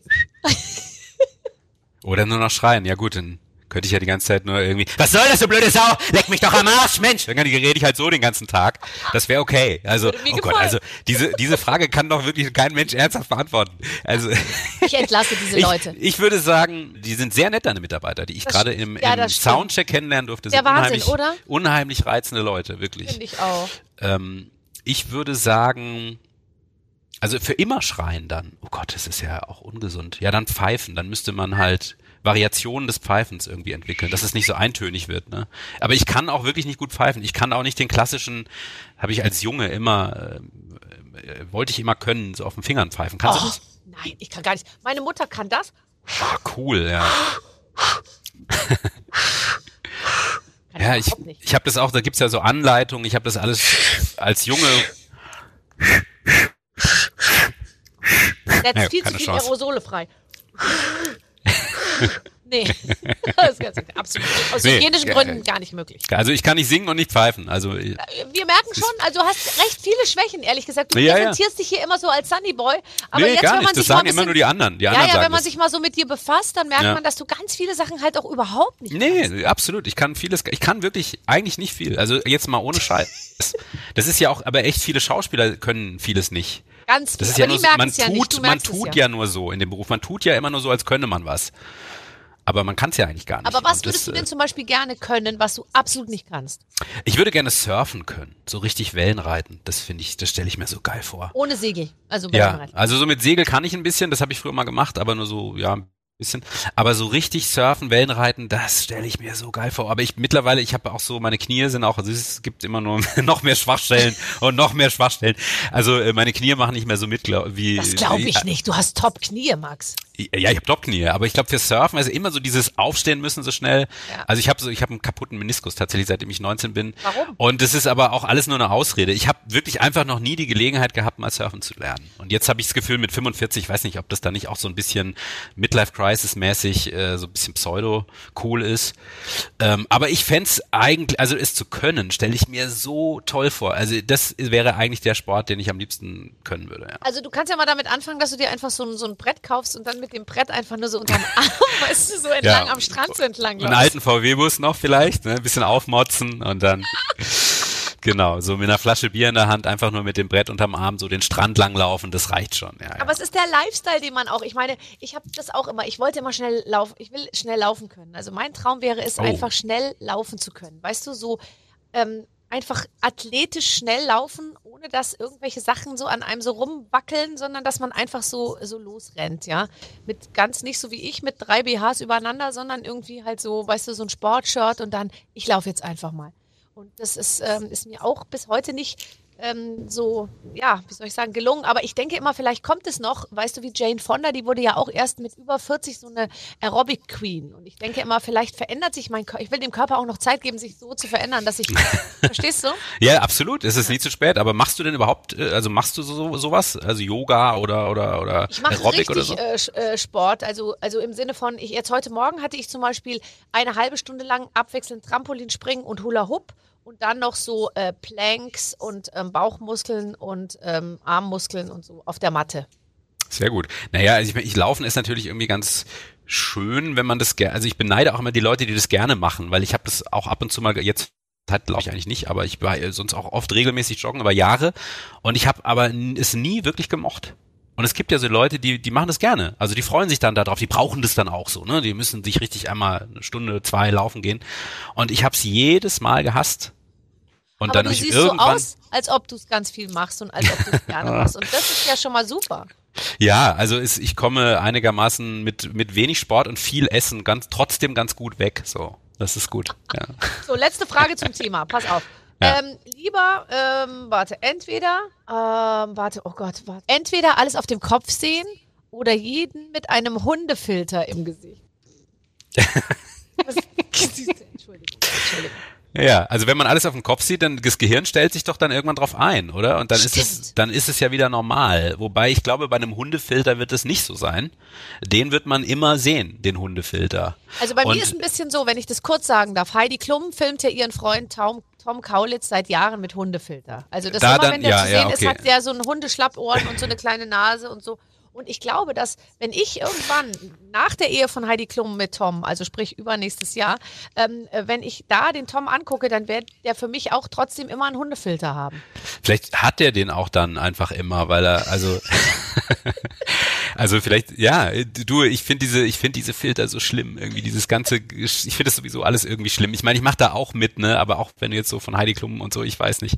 oder nur noch schreien. Ja gut, dann könnte ich ja die ganze Zeit nur irgendwie, was soll das, du blöde Sau? Leck mich doch am Arsch, Mensch! Dann rede ich halt so den ganzen Tag. Das wäre okay. Also, oh Gott, also diese, diese Frage kann doch wirklich kein Mensch ernsthaft beantworten. Also Ich entlasse diese Leute. Ich, ich würde sagen, die sind sehr nett, deine Mitarbeiter, die ich gerade im, ja, im Soundcheck kennenlernen durfte. Der sind Wahnsinn, unheimlich, oder? unheimlich reizende Leute, wirklich. Finde ich auch. Ähm, ich würde sagen, also für immer schreien dann. Oh Gott, das ist ja auch ungesund. Ja, dann pfeifen. Dann müsste man halt Variationen des Pfeifens irgendwie entwickeln, dass es nicht so eintönig wird. Ne? Aber ich kann auch wirklich nicht gut pfeifen. Ich kann auch nicht den klassischen, habe ich als Junge immer, äh, äh, wollte ich immer können, so auf den Fingern pfeifen. Kannst oh, du das? Nein, ich kann gar nicht. Meine Mutter kann das. Ah, cool, ja. ja, ich, ich habe das auch, da gibt's ja so Anleitungen, ich habe das alles als Junge. Setzt ja, viel zu viel Chance. Aerosole frei. Nee, das ist absolut aus nee, hygienischen Gründen gar nicht möglich. Also ich kann nicht singen und nicht pfeifen. Also äh, wir merken schon, also du hast recht viele Schwächen, ehrlich gesagt. Du ja, präsentierst ja. dich hier immer so als Sunny Boy, aber nee, jetzt gar wenn man nicht. Das sich sagen bisschen, immer nur die anderen. Die anderen ja, ja, wenn man sich mal so mit dir befasst, dann merkt ja. man, dass du ganz viele Sachen halt auch überhaupt nicht. Nee, kannst. absolut. Ich kann vieles. Ich kann wirklich eigentlich nicht viel. Also jetzt mal ohne Scheiß. das ist ja auch, aber echt viele Schauspieler können vieles nicht. Ganz. Das ist ja nur, man tut, man tut ja nur so in dem Beruf. Man tut ja immer nur so, als könne man was. Aber man kann es ja eigentlich gar nicht. Aber was würdest das, du denn äh, zum Beispiel gerne können, was du absolut nicht kannst? Ich würde gerne surfen können, so richtig Wellen reiten. Das finde ich, das stelle ich mir so geil vor. Ohne Segel, also Wellenreiten. Ja, also so mit Segel kann ich ein bisschen, das habe ich früher mal gemacht, aber nur so, ja, bisschen. Aber so richtig surfen, Wellenreiten, das stelle ich mir so geil vor. Aber ich mittlerweile, ich habe auch so, meine Knie sind auch, also es gibt immer nur noch mehr Schwachstellen und noch mehr Schwachstellen. Also äh, meine Knie machen nicht mehr so mit, glaub, wie. Das glaube ich nicht. Du hast Top-Knie, Max. Ja, ich habe Top-Knie, aber ich glaube für Surfen, also immer so dieses Aufstehen müssen so schnell. Ja. Also ich habe so, ich habe einen kaputten Meniskus tatsächlich, seitdem ich 19 bin. Warum? Und das ist aber auch alles nur eine Ausrede. Ich habe wirklich einfach noch nie die Gelegenheit gehabt, mal surfen zu lernen. Und jetzt habe ich das Gefühl mit 45, ich weiß nicht, ob das da nicht auch so ein bisschen Midlife-Crisis-mäßig äh, so ein bisschen pseudo-cool ist. Ähm, aber ich fände eigentlich, also es zu können, stelle ich mir so toll vor. Also das wäre eigentlich der Sport, den ich am liebsten können würde. Ja. Also du kannst ja mal damit anfangen, dass du dir einfach so so ein Brett kaufst und dann mit dem Brett einfach nur so unterm Arm, weißt du, so entlang ja. am Strand so entlang läufst. Einen alten VW-Bus noch vielleicht, ne? ein bisschen aufmotzen und dann... Genau, so mit einer Flasche Bier in der Hand, einfach nur mit dem Brett unterm Arm so den Strand langlaufen, das reicht schon. Ja, Aber ja. es ist der Lifestyle, den man auch, ich meine, ich habe das auch immer, ich wollte immer schnell laufen, ich will schnell laufen können. Also mein Traum wäre es, oh. einfach schnell laufen zu können. Weißt du, so ähm, einfach athletisch schnell laufen, ohne dass irgendwelche Sachen so an einem so rumwackeln, sondern dass man einfach so, so losrennt, ja. Mit ganz nicht so wie ich, mit drei BHs übereinander, sondern irgendwie halt so, weißt du, so ein Sportshirt und dann, ich laufe jetzt einfach mal. Und das ist, ähm, ist mir auch bis heute nicht ähm, so, ja, wie soll ich sagen, gelungen. Aber ich denke immer, vielleicht kommt es noch, weißt du, wie Jane Fonda, die wurde ja auch erst mit über 40 so eine Aerobic Queen. Und ich denke immer, vielleicht verändert sich mein Körper. Ich will dem Körper auch noch Zeit geben, sich so zu verändern, dass ich, verstehst du? Ja, absolut. Es ist nie zu spät. Aber machst du denn überhaupt, äh, also machst du so, sowas? Also Yoga oder, oder, oder ich Aerobic oder so? Äh, äh, Sport. Also, also im Sinne von, ich, jetzt heute Morgen hatte ich zum Beispiel eine halbe Stunde lang abwechselnd Trampolinspringen und Hula Hoop und dann noch so äh, Planks und ähm, Bauchmuskeln und ähm, Armmuskeln und so auf der Matte. Sehr gut. Naja, also ich, ich laufen ist natürlich irgendwie ganz schön, wenn man das gerne, also ich beneide auch immer die Leute, die das gerne machen, weil ich habe das auch ab und zu mal jetzt hat glaube ich eigentlich nicht, aber ich war sonst auch oft regelmäßig joggen über Jahre und ich habe aber es nie wirklich gemocht. Und es gibt ja so Leute, die, die machen das gerne. Also die freuen sich dann darauf, die brauchen das dann auch so, ne? Die müssen sich richtig einmal eine Stunde, zwei laufen gehen. Und ich habe es jedes Mal gehasst. Und Aber dann du siehst so aus, als ob du es ganz viel machst und als ob du es gerne machst. Und das ist ja schon mal super. Ja, also ist, ich komme einigermaßen mit, mit wenig Sport und viel Essen ganz, trotzdem ganz gut weg. So, das ist gut. Ja. So, letzte Frage zum Thema. Pass auf. Ja. Ähm, lieber, ähm, warte, entweder, ähm, warte, oh Gott, warte, entweder alles auf dem Kopf sehen oder jeden mit einem Hundefilter im Gesicht. Entschuldigung, Entschuldigung. Ja, also wenn man alles auf dem Kopf sieht, dann das Gehirn stellt sich doch dann irgendwann drauf ein, oder? Und dann Stimmt. ist es, dann ist es ja wieder normal. Wobei ich glaube, bei einem Hundefilter wird es nicht so sein. Den wird man immer sehen, den Hundefilter. Also bei Und mir ist ein bisschen so, wenn ich das kurz sagen darf. Heidi Klum filmt ja ihren Freund Tom, Tom Kaulitz seit Jahren mit Hundefilter. Also das da immer, dann, wenn der ja, zu sehen ja, okay. ist, hat der so einen Hundeschlappohren und so eine kleine Nase und so. Und ich glaube, dass wenn ich irgendwann nach der Ehe von Heidi Klum mit Tom, also sprich übernächstes Jahr, ähm, äh, wenn ich da den Tom angucke, dann wird der für mich auch trotzdem immer einen Hundefilter haben. Vielleicht hat der den auch dann einfach immer, weil er, also Also vielleicht, ja, du, ich finde diese, ich finde diese Filter so schlimm, irgendwie dieses ganze, ich finde das sowieso alles irgendwie schlimm. Ich meine, ich mache da auch mit, ne, aber auch wenn du jetzt so von Heidi Klum und so, ich weiß nicht.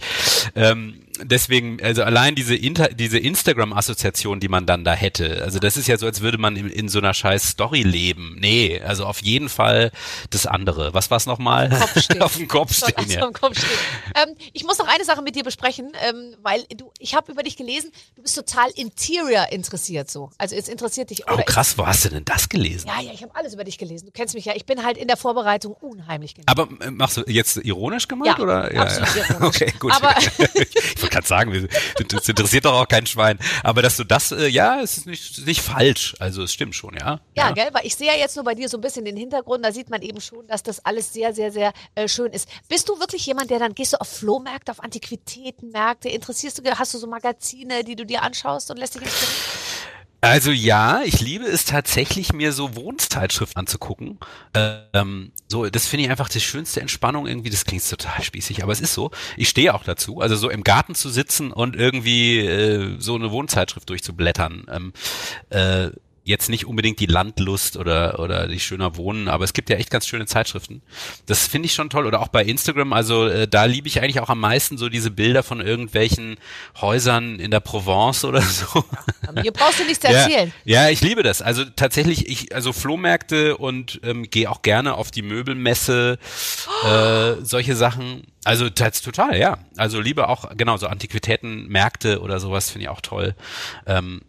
Ähm, deswegen, also allein diese Inter, diese Instagram-Assoziation, die man dann da hätte, also das ist ja so, als würde man in, in so einer scheiß Story leben. Nee, also auf jeden Fall das andere. Was war es nochmal? auf dem Kopf stehen. ja. Kopf stehen. Ähm, ich muss noch eine Sache mit dir besprechen, ähm, weil du, ich habe über dich gelesen, du bist total Interior interessiert so. Also es interessiert dich. oh krass, wo hast du denn das gelesen? Ja, ja, ich habe alles über dich gelesen. Du kennst mich ja. Ich bin halt in der Vorbereitung unheimlich genau. Aber äh, machst du jetzt ironisch gemeint? Ja, oder? ja absolut ja. ironisch. Okay, gut. Aber ich wollte gerade sagen, das interessiert doch auch kein Schwein. Aber dass du das, äh, ja, es ist nicht, nicht falsch. Also es stimmt schon, ja. Ja, ja. gell, weil ich sehe ja jetzt nur bei dir so ein bisschen den Hintergrund. Da sieht man eben schon, dass das alles sehr, sehr, sehr äh, schön ist. Bist du wirklich jemand, der dann, gehst du auf Flohmärkte, auf Antiquitätenmärkte? Interessierst du, hast du so Magazine, die du dir anschaust und lässt dich inspirieren? Also ja, ich liebe es tatsächlich, mir so Wohnzeitschriften anzugucken. Ähm, so, das finde ich einfach die schönste Entspannung irgendwie. Das klingt total spießig, aber es ist so. Ich stehe auch dazu. Also so im Garten zu sitzen und irgendwie äh, so eine Wohnzeitschrift durchzublättern. Ähm, äh, jetzt nicht unbedingt die Landlust oder, oder die schöner Wohnen, aber es gibt ja echt ganz schöne Zeitschriften. Das finde ich schon toll. Oder auch bei Instagram, also äh, da liebe ich eigentlich auch am meisten so diese Bilder von irgendwelchen Häusern in der Provence oder so. Hier brauchst du nichts erzählen. Ja, ja, ich liebe das. Also tatsächlich, ich, also Flohmärkte und ähm, gehe auch gerne auf die Möbelmesse, oh. äh, solche Sachen. Also das, total, ja. Also liebe auch, genau, so Antiquitätenmärkte oder sowas finde ich auch toll. Ähm,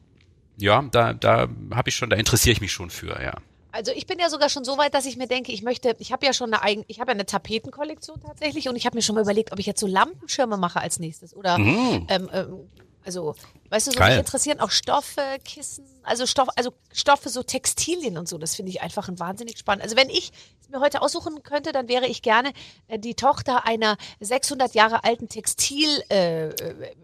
ja, da, da habe ich schon, da interessiere ich mich schon für, ja. Also ich bin ja sogar schon so weit, dass ich mir denke, ich möchte, ich habe ja schon eine eigene, ich habe ja eine Tapetenkollektion tatsächlich und ich habe mir schon mal überlegt, ob ich jetzt so Lampenschirme mache als nächstes oder mhm. ähm, ähm, also weißt du, so Geil. mich interessieren auch Stoffe, Kissen, also Stoff, also Stoffe, so Textilien und so. Das finde ich einfach ein wahnsinnig spannend. Also wenn ich es mir heute aussuchen könnte, dann wäre ich gerne äh, die Tochter einer 600 Jahre alten Textil äh, äh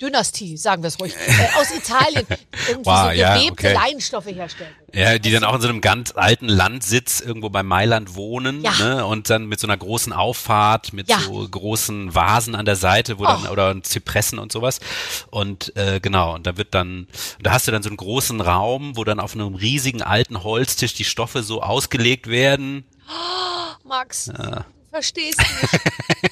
Dynastie, sagen wir es ruhig, äh, aus Italien, irgendwie wow, so gewebte ja, okay. Leinstoffe herstellen. Ja, die dann auch in so einem ganz alten Landsitz irgendwo bei Mailand wohnen ja. ne? und dann mit so einer großen Auffahrt, mit ja. so großen Vasen an der Seite, wo dann oh. oder Zypressen und sowas. Und äh, genau, und da wird dann, da hast du dann so einen großen Raum, wo dann auf einem riesigen alten Holztisch die Stoffe so ausgelegt werden. Oh, Max. Ja verstehst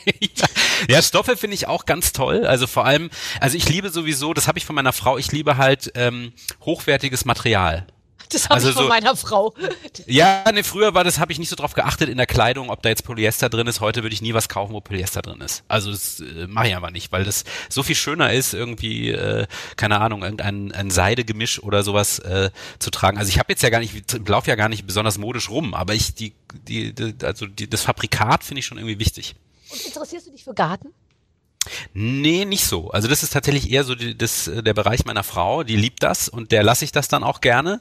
nicht. ja, Stoffe finde ich auch ganz toll. Also vor allem, also ich liebe sowieso, das habe ich von meiner Frau, ich liebe halt ähm, hochwertiges Material. Das habe also ich von so, meiner Frau. Ja, ne, früher war das, habe ich nicht so drauf geachtet in der Kleidung, ob da jetzt Polyester drin ist. Heute würde ich nie was kaufen, wo Polyester drin ist. Also das äh, mache ich aber nicht, weil das so viel schöner ist, irgendwie, äh, keine Ahnung, irgendein ein Seidegemisch oder sowas äh, zu tragen. Also ich habe jetzt ja gar nicht, ich laufe ja gar nicht besonders modisch rum, aber ich, die, die, die also die, das Fabrikat finde ich schon irgendwie wichtig. Und interessierst du dich für Garten? Nee, nicht so. Also das ist tatsächlich eher so die, das, äh, der Bereich meiner Frau, die liebt das und der lasse ich das dann auch gerne.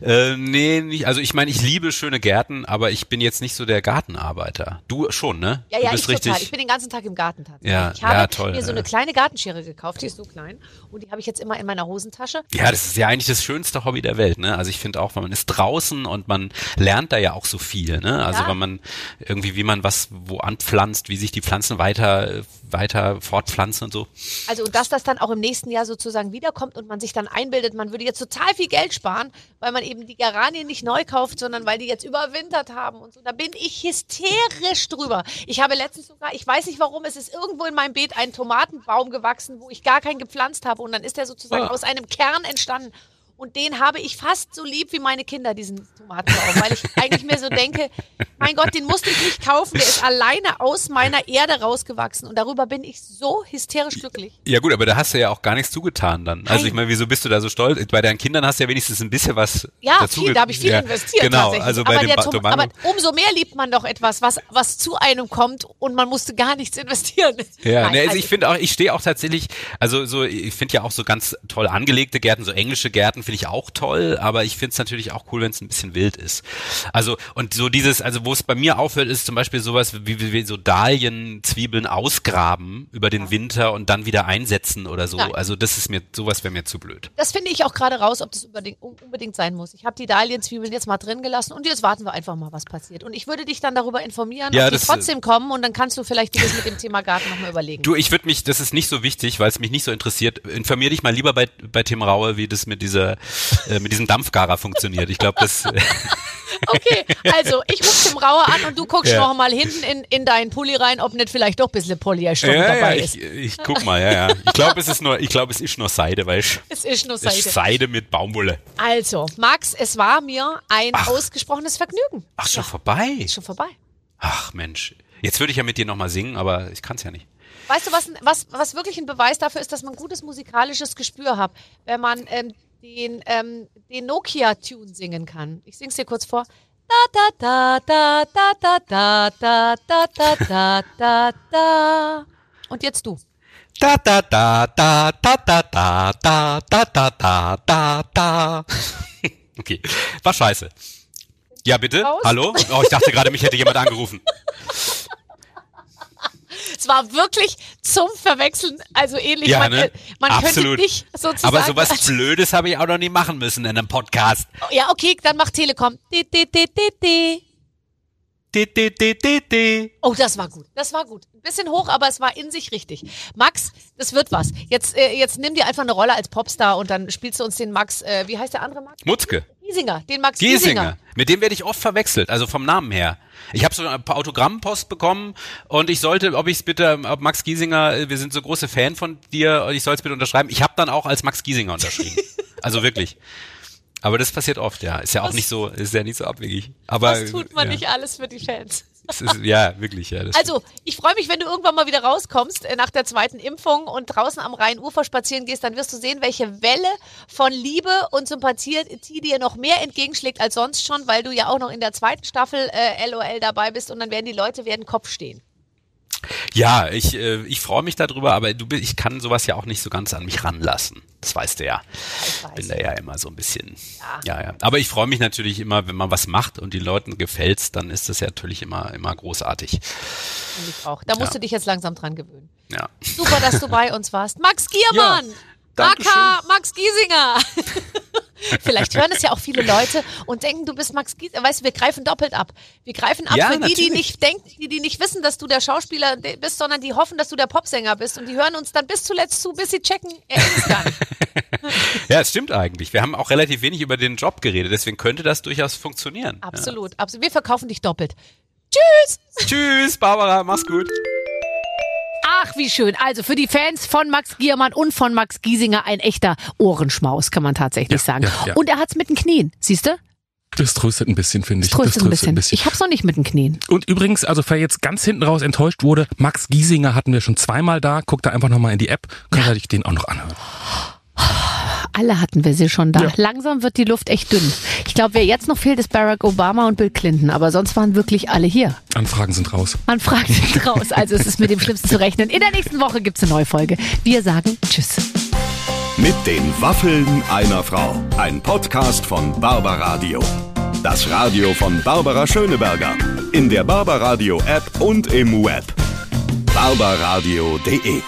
Äh, nee, nicht. Also ich meine, ich liebe schöne Gärten, aber ich bin jetzt nicht so der Gartenarbeiter. Du schon, ne? Ja, du ja, bist ich richtig. total. Ich bin den ganzen Tag im Garten tatsächlich. Ja, ich habe ja, toll, mir so eine kleine Gartenschere gekauft, die ist so klein und die habe ich jetzt immer in meiner Hosentasche. Ja, das ist ja eigentlich das schönste Hobby der Welt, ne? Also ich finde auch, weil man ist draußen und man lernt da ja auch so viel, ne? Also Ja. wenn man irgendwie, wie man was wo anpflanzt, wie sich die Pflanzen weiter, weiter fortpflanzen und so. Also und dass das dann auch im nächsten Jahr sozusagen wiederkommt und man sich dann einbildet, man würde jetzt total viel Geld sparen, weil man eben die Geranien nicht neu kauft, sondern weil die jetzt überwintert haben und so. Da bin ich hysterisch drüber. Ich habe letztens sogar, ich weiß nicht warum, es ist irgendwo in meinem Beet ein Tomatenbaum gewachsen, wo ich gar keinen gepflanzt habe und dann ist der sozusagen Ah. aus einem Kern entstanden. Und den habe ich fast so lieb wie meine Kinder, diesen Tomatenbaum, weil ich eigentlich mir so denke, mein Gott, den musste ich nicht kaufen, der ist alleine aus meiner Erde rausgewachsen und darüber bin ich so hysterisch glücklich. Ja gut, aber da hast du ja auch gar nichts zugetan dann. Also Nein. ich meine, wieso bist du da so stolz? Bei deinen Kindern hast du ja wenigstens ein bisschen was Ja, dazu viel, da habe ich viel ja, investiert Genau, tatsächlich. also bei aber, dem Tom, aber umso mehr liebt man doch etwas, was, was zu einem kommt und man musste gar nichts investieren. Ja, Nein, ne, also also ich finde auch, ich stehe auch tatsächlich, also so, ich finde ja auch so ganz toll angelegte Gärten, so englische Gärten finde ich auch toll, aber ich finde es natürlich auch cool, wenn es ein bisschen wild ist. Also und so dieses, also wo es bei mir aufhört, ist zum Beispiel sowas wie, wie, wie so Dahlien-Zwiebeln ausgraben über den Winter und dann wieder einsetzen oder so. Nein. Also das ist mir, sowas wäre mir zu blöd. Das finde ich auch gerade raus, ob das unbedingt, unbedingt sein muss. Ich habe die Dahlienzwiebeln jetzt mal drin gelassen und jetzt warten wir einfach mal, was passiert. Und ich würde dich dann darüber informieren, Ja, ob die trotzdem kommen und dann kannst du vielleicht dir das mit dem Thema Garten nochmal überlegen. Du, ich würde mich, das ist nicht so wichtig, weil es mich nicht so interessiert. Informier dich mal lieber bei, bei Tim Raue, wie das mit dieser, äh, mit diesem Dampfgarer funktioniert. Ich glaube, das, Okay, also ich rufe Tim Rauer an und du guckst Ja. noch mal hinten in, in deinen Pulli rein, ob nicht vielleicht doch ein bisschen Polyester ja, ja, dabei ich, ist. ich guck mal, ja, ja. Ich glaube, es ist nur, ich glaube, es ist nur Seide, weil ich, Es ist nur es ist. Seide mit Baumwolle. Also, Max, es war mir ein Ach. ausgesprochenes Vergnügen. Ach, schon Ja, vorbei. ist schon vorbei. Ach, Mensch. Jetzt würde ich ja mit dir nochmal singen, aber ich kann es ja nicht. Weißt du, was, was, was wirklich ein Beweis dafür ist, dass man gutes musikalisches Gespür hat, wenn man ähm, den, ähm, den Nokia-Tune singen kann. Ich sing's dir kurz vor. Da da da da da da da da da da da da. Und jetzt du. Da da da da da da da da da da da da da. Okay, war scheiße. Ja, bitte? Hallo? Oh, ich dachte gerade, mich hätte jemand angerufen. Es war wirklich zum Verwechseln, also ähnlich. Ja, man ne? äh, man Absolut. könnte nicht sozusagen. Aber sowas Blödes habe ich auch noch nie machen müssen in einem Podcast. Ja, okay, dann macht Telekom. Di, di, di, di, di, di. Oh, das war gut. Das war gut. Ein bisschen hoch, aber es war in sich richtig. Max, das wird was. Jetzt, äh, jetzt nimm dir einfach eine Rolle als Popstar und dann spielst du uns den Max, äh, wie heißt der andere Max? Mutzke. Giesinger. Den Max Giesinger. Giesinger. Mit dem werde ich oft verwechselt, also vom Namen her. Ich habe so ein paar Autogrammpost bekommen und ich sollte, ob ich es bitte, ob Max Giesinger, äh, wir sind so große Fan von dir und ich soll es bitte unterschreiben. Ich habe dann auch als Max Giesinger unterschrieben. also wirklich. Aber das passiert oft, ja. Ist ja auch Was- nicht so, ist ja nicht so abwegig. Aber Was tut man ja, nicht alles für die Fans? Ist, ja, wirklich, ja. Also, ich freue mich, wenn du irgendwann mal wieder rauskommst äh, nach der zweiten Impfung und draußen am Rheinufer spazieren gehst, dann wirst du sehen, welche Welle von Liebe und Sympathie dir noch mehr entgegenschlägt als sonst schon, weil du ja auch noch in der zweiten Staffel äh, LOL dabei bist und dann werden die Leute werden Kopf stehen. Ja, ich, äh, ich freue mich darüber, aber du, ich kann sowas ja auch nicht so ganz an mich ranlassen. Das weißt du ja. Ich. Bin da ja immer so ein bisschen. Ja, ja. Aber ich freue mich natürlich immer, wenn man was macht und den Leuten gefällt's, dann ist das ja natürlich immer, immer großartig. Und ich auch. Da musst Ja. du dich jetzt langsam dran gewöhnen. Ja. Super, dass du bei uns warst. Max Giermann! Dankeschön. aka Max Giesinger. Vielleicht hören es ja auch viele Leute und denken, du bist Max Giesinger. Weißt du, wir greifen doppelt ab. Wir greifen ab Ja, für die, die nicht denken, die, die nicht wissen, dass du der Schauspieler bist, sondern die hoffen, dass du der Popsänger bist. Und die hören uns dann bis zuletzt zu, bis sie checken, er ist es gar nicht. Ja, es stimmt eigentlich. Wir haben auch relativ wenig über den Job geredet, deswegen könnte das durchaus funktionieren. Absolut, absolut. Wir verkaufen dich doppelt. Tschüss! Ja. Tschüss, Barbara, mach's gut. Ach, wie schön. Also für die Fans von Max Giermann und von Max Giesinger ein echter Ohrenschmaus, kann man tatsächlich Ja, sagen. ja, ja. Und er hat's mit den Knien, siehst du? Das tröstet ein bisschen, finde ich. Das tröstet ein bisschen. Ich hab's noch nicht mit den Knien. Und übrigens, also wer jetzt ganz hinten raus enttäuscht wurde, Max Giesinger hatten wir schon zweimal da. Guckt da einfach nochmal in die App. Könnt ihr euch den auch noch anhören. Alle hatten wir sie schon da. Ja. Langsam wird die Luft echt dünn. Ich glaube, wer jetzt noch fehlt, ist Barack Obama und Bill Clinton. Aber sonst waren wirklich alle hier. Anfragen sind raus. Man fragt sich raus. Also es ist mit dem Schlimmsten zu rechnen. In der nächsten Woche gibt's eine neue Folge. Wir sagen Tschüss. Mit den Waffeln einer Frau. Ein Podcast von Barbaradio. Das Radio von Barbara Schöneberger. In der Barbaradio App und im Web. barbaradio.de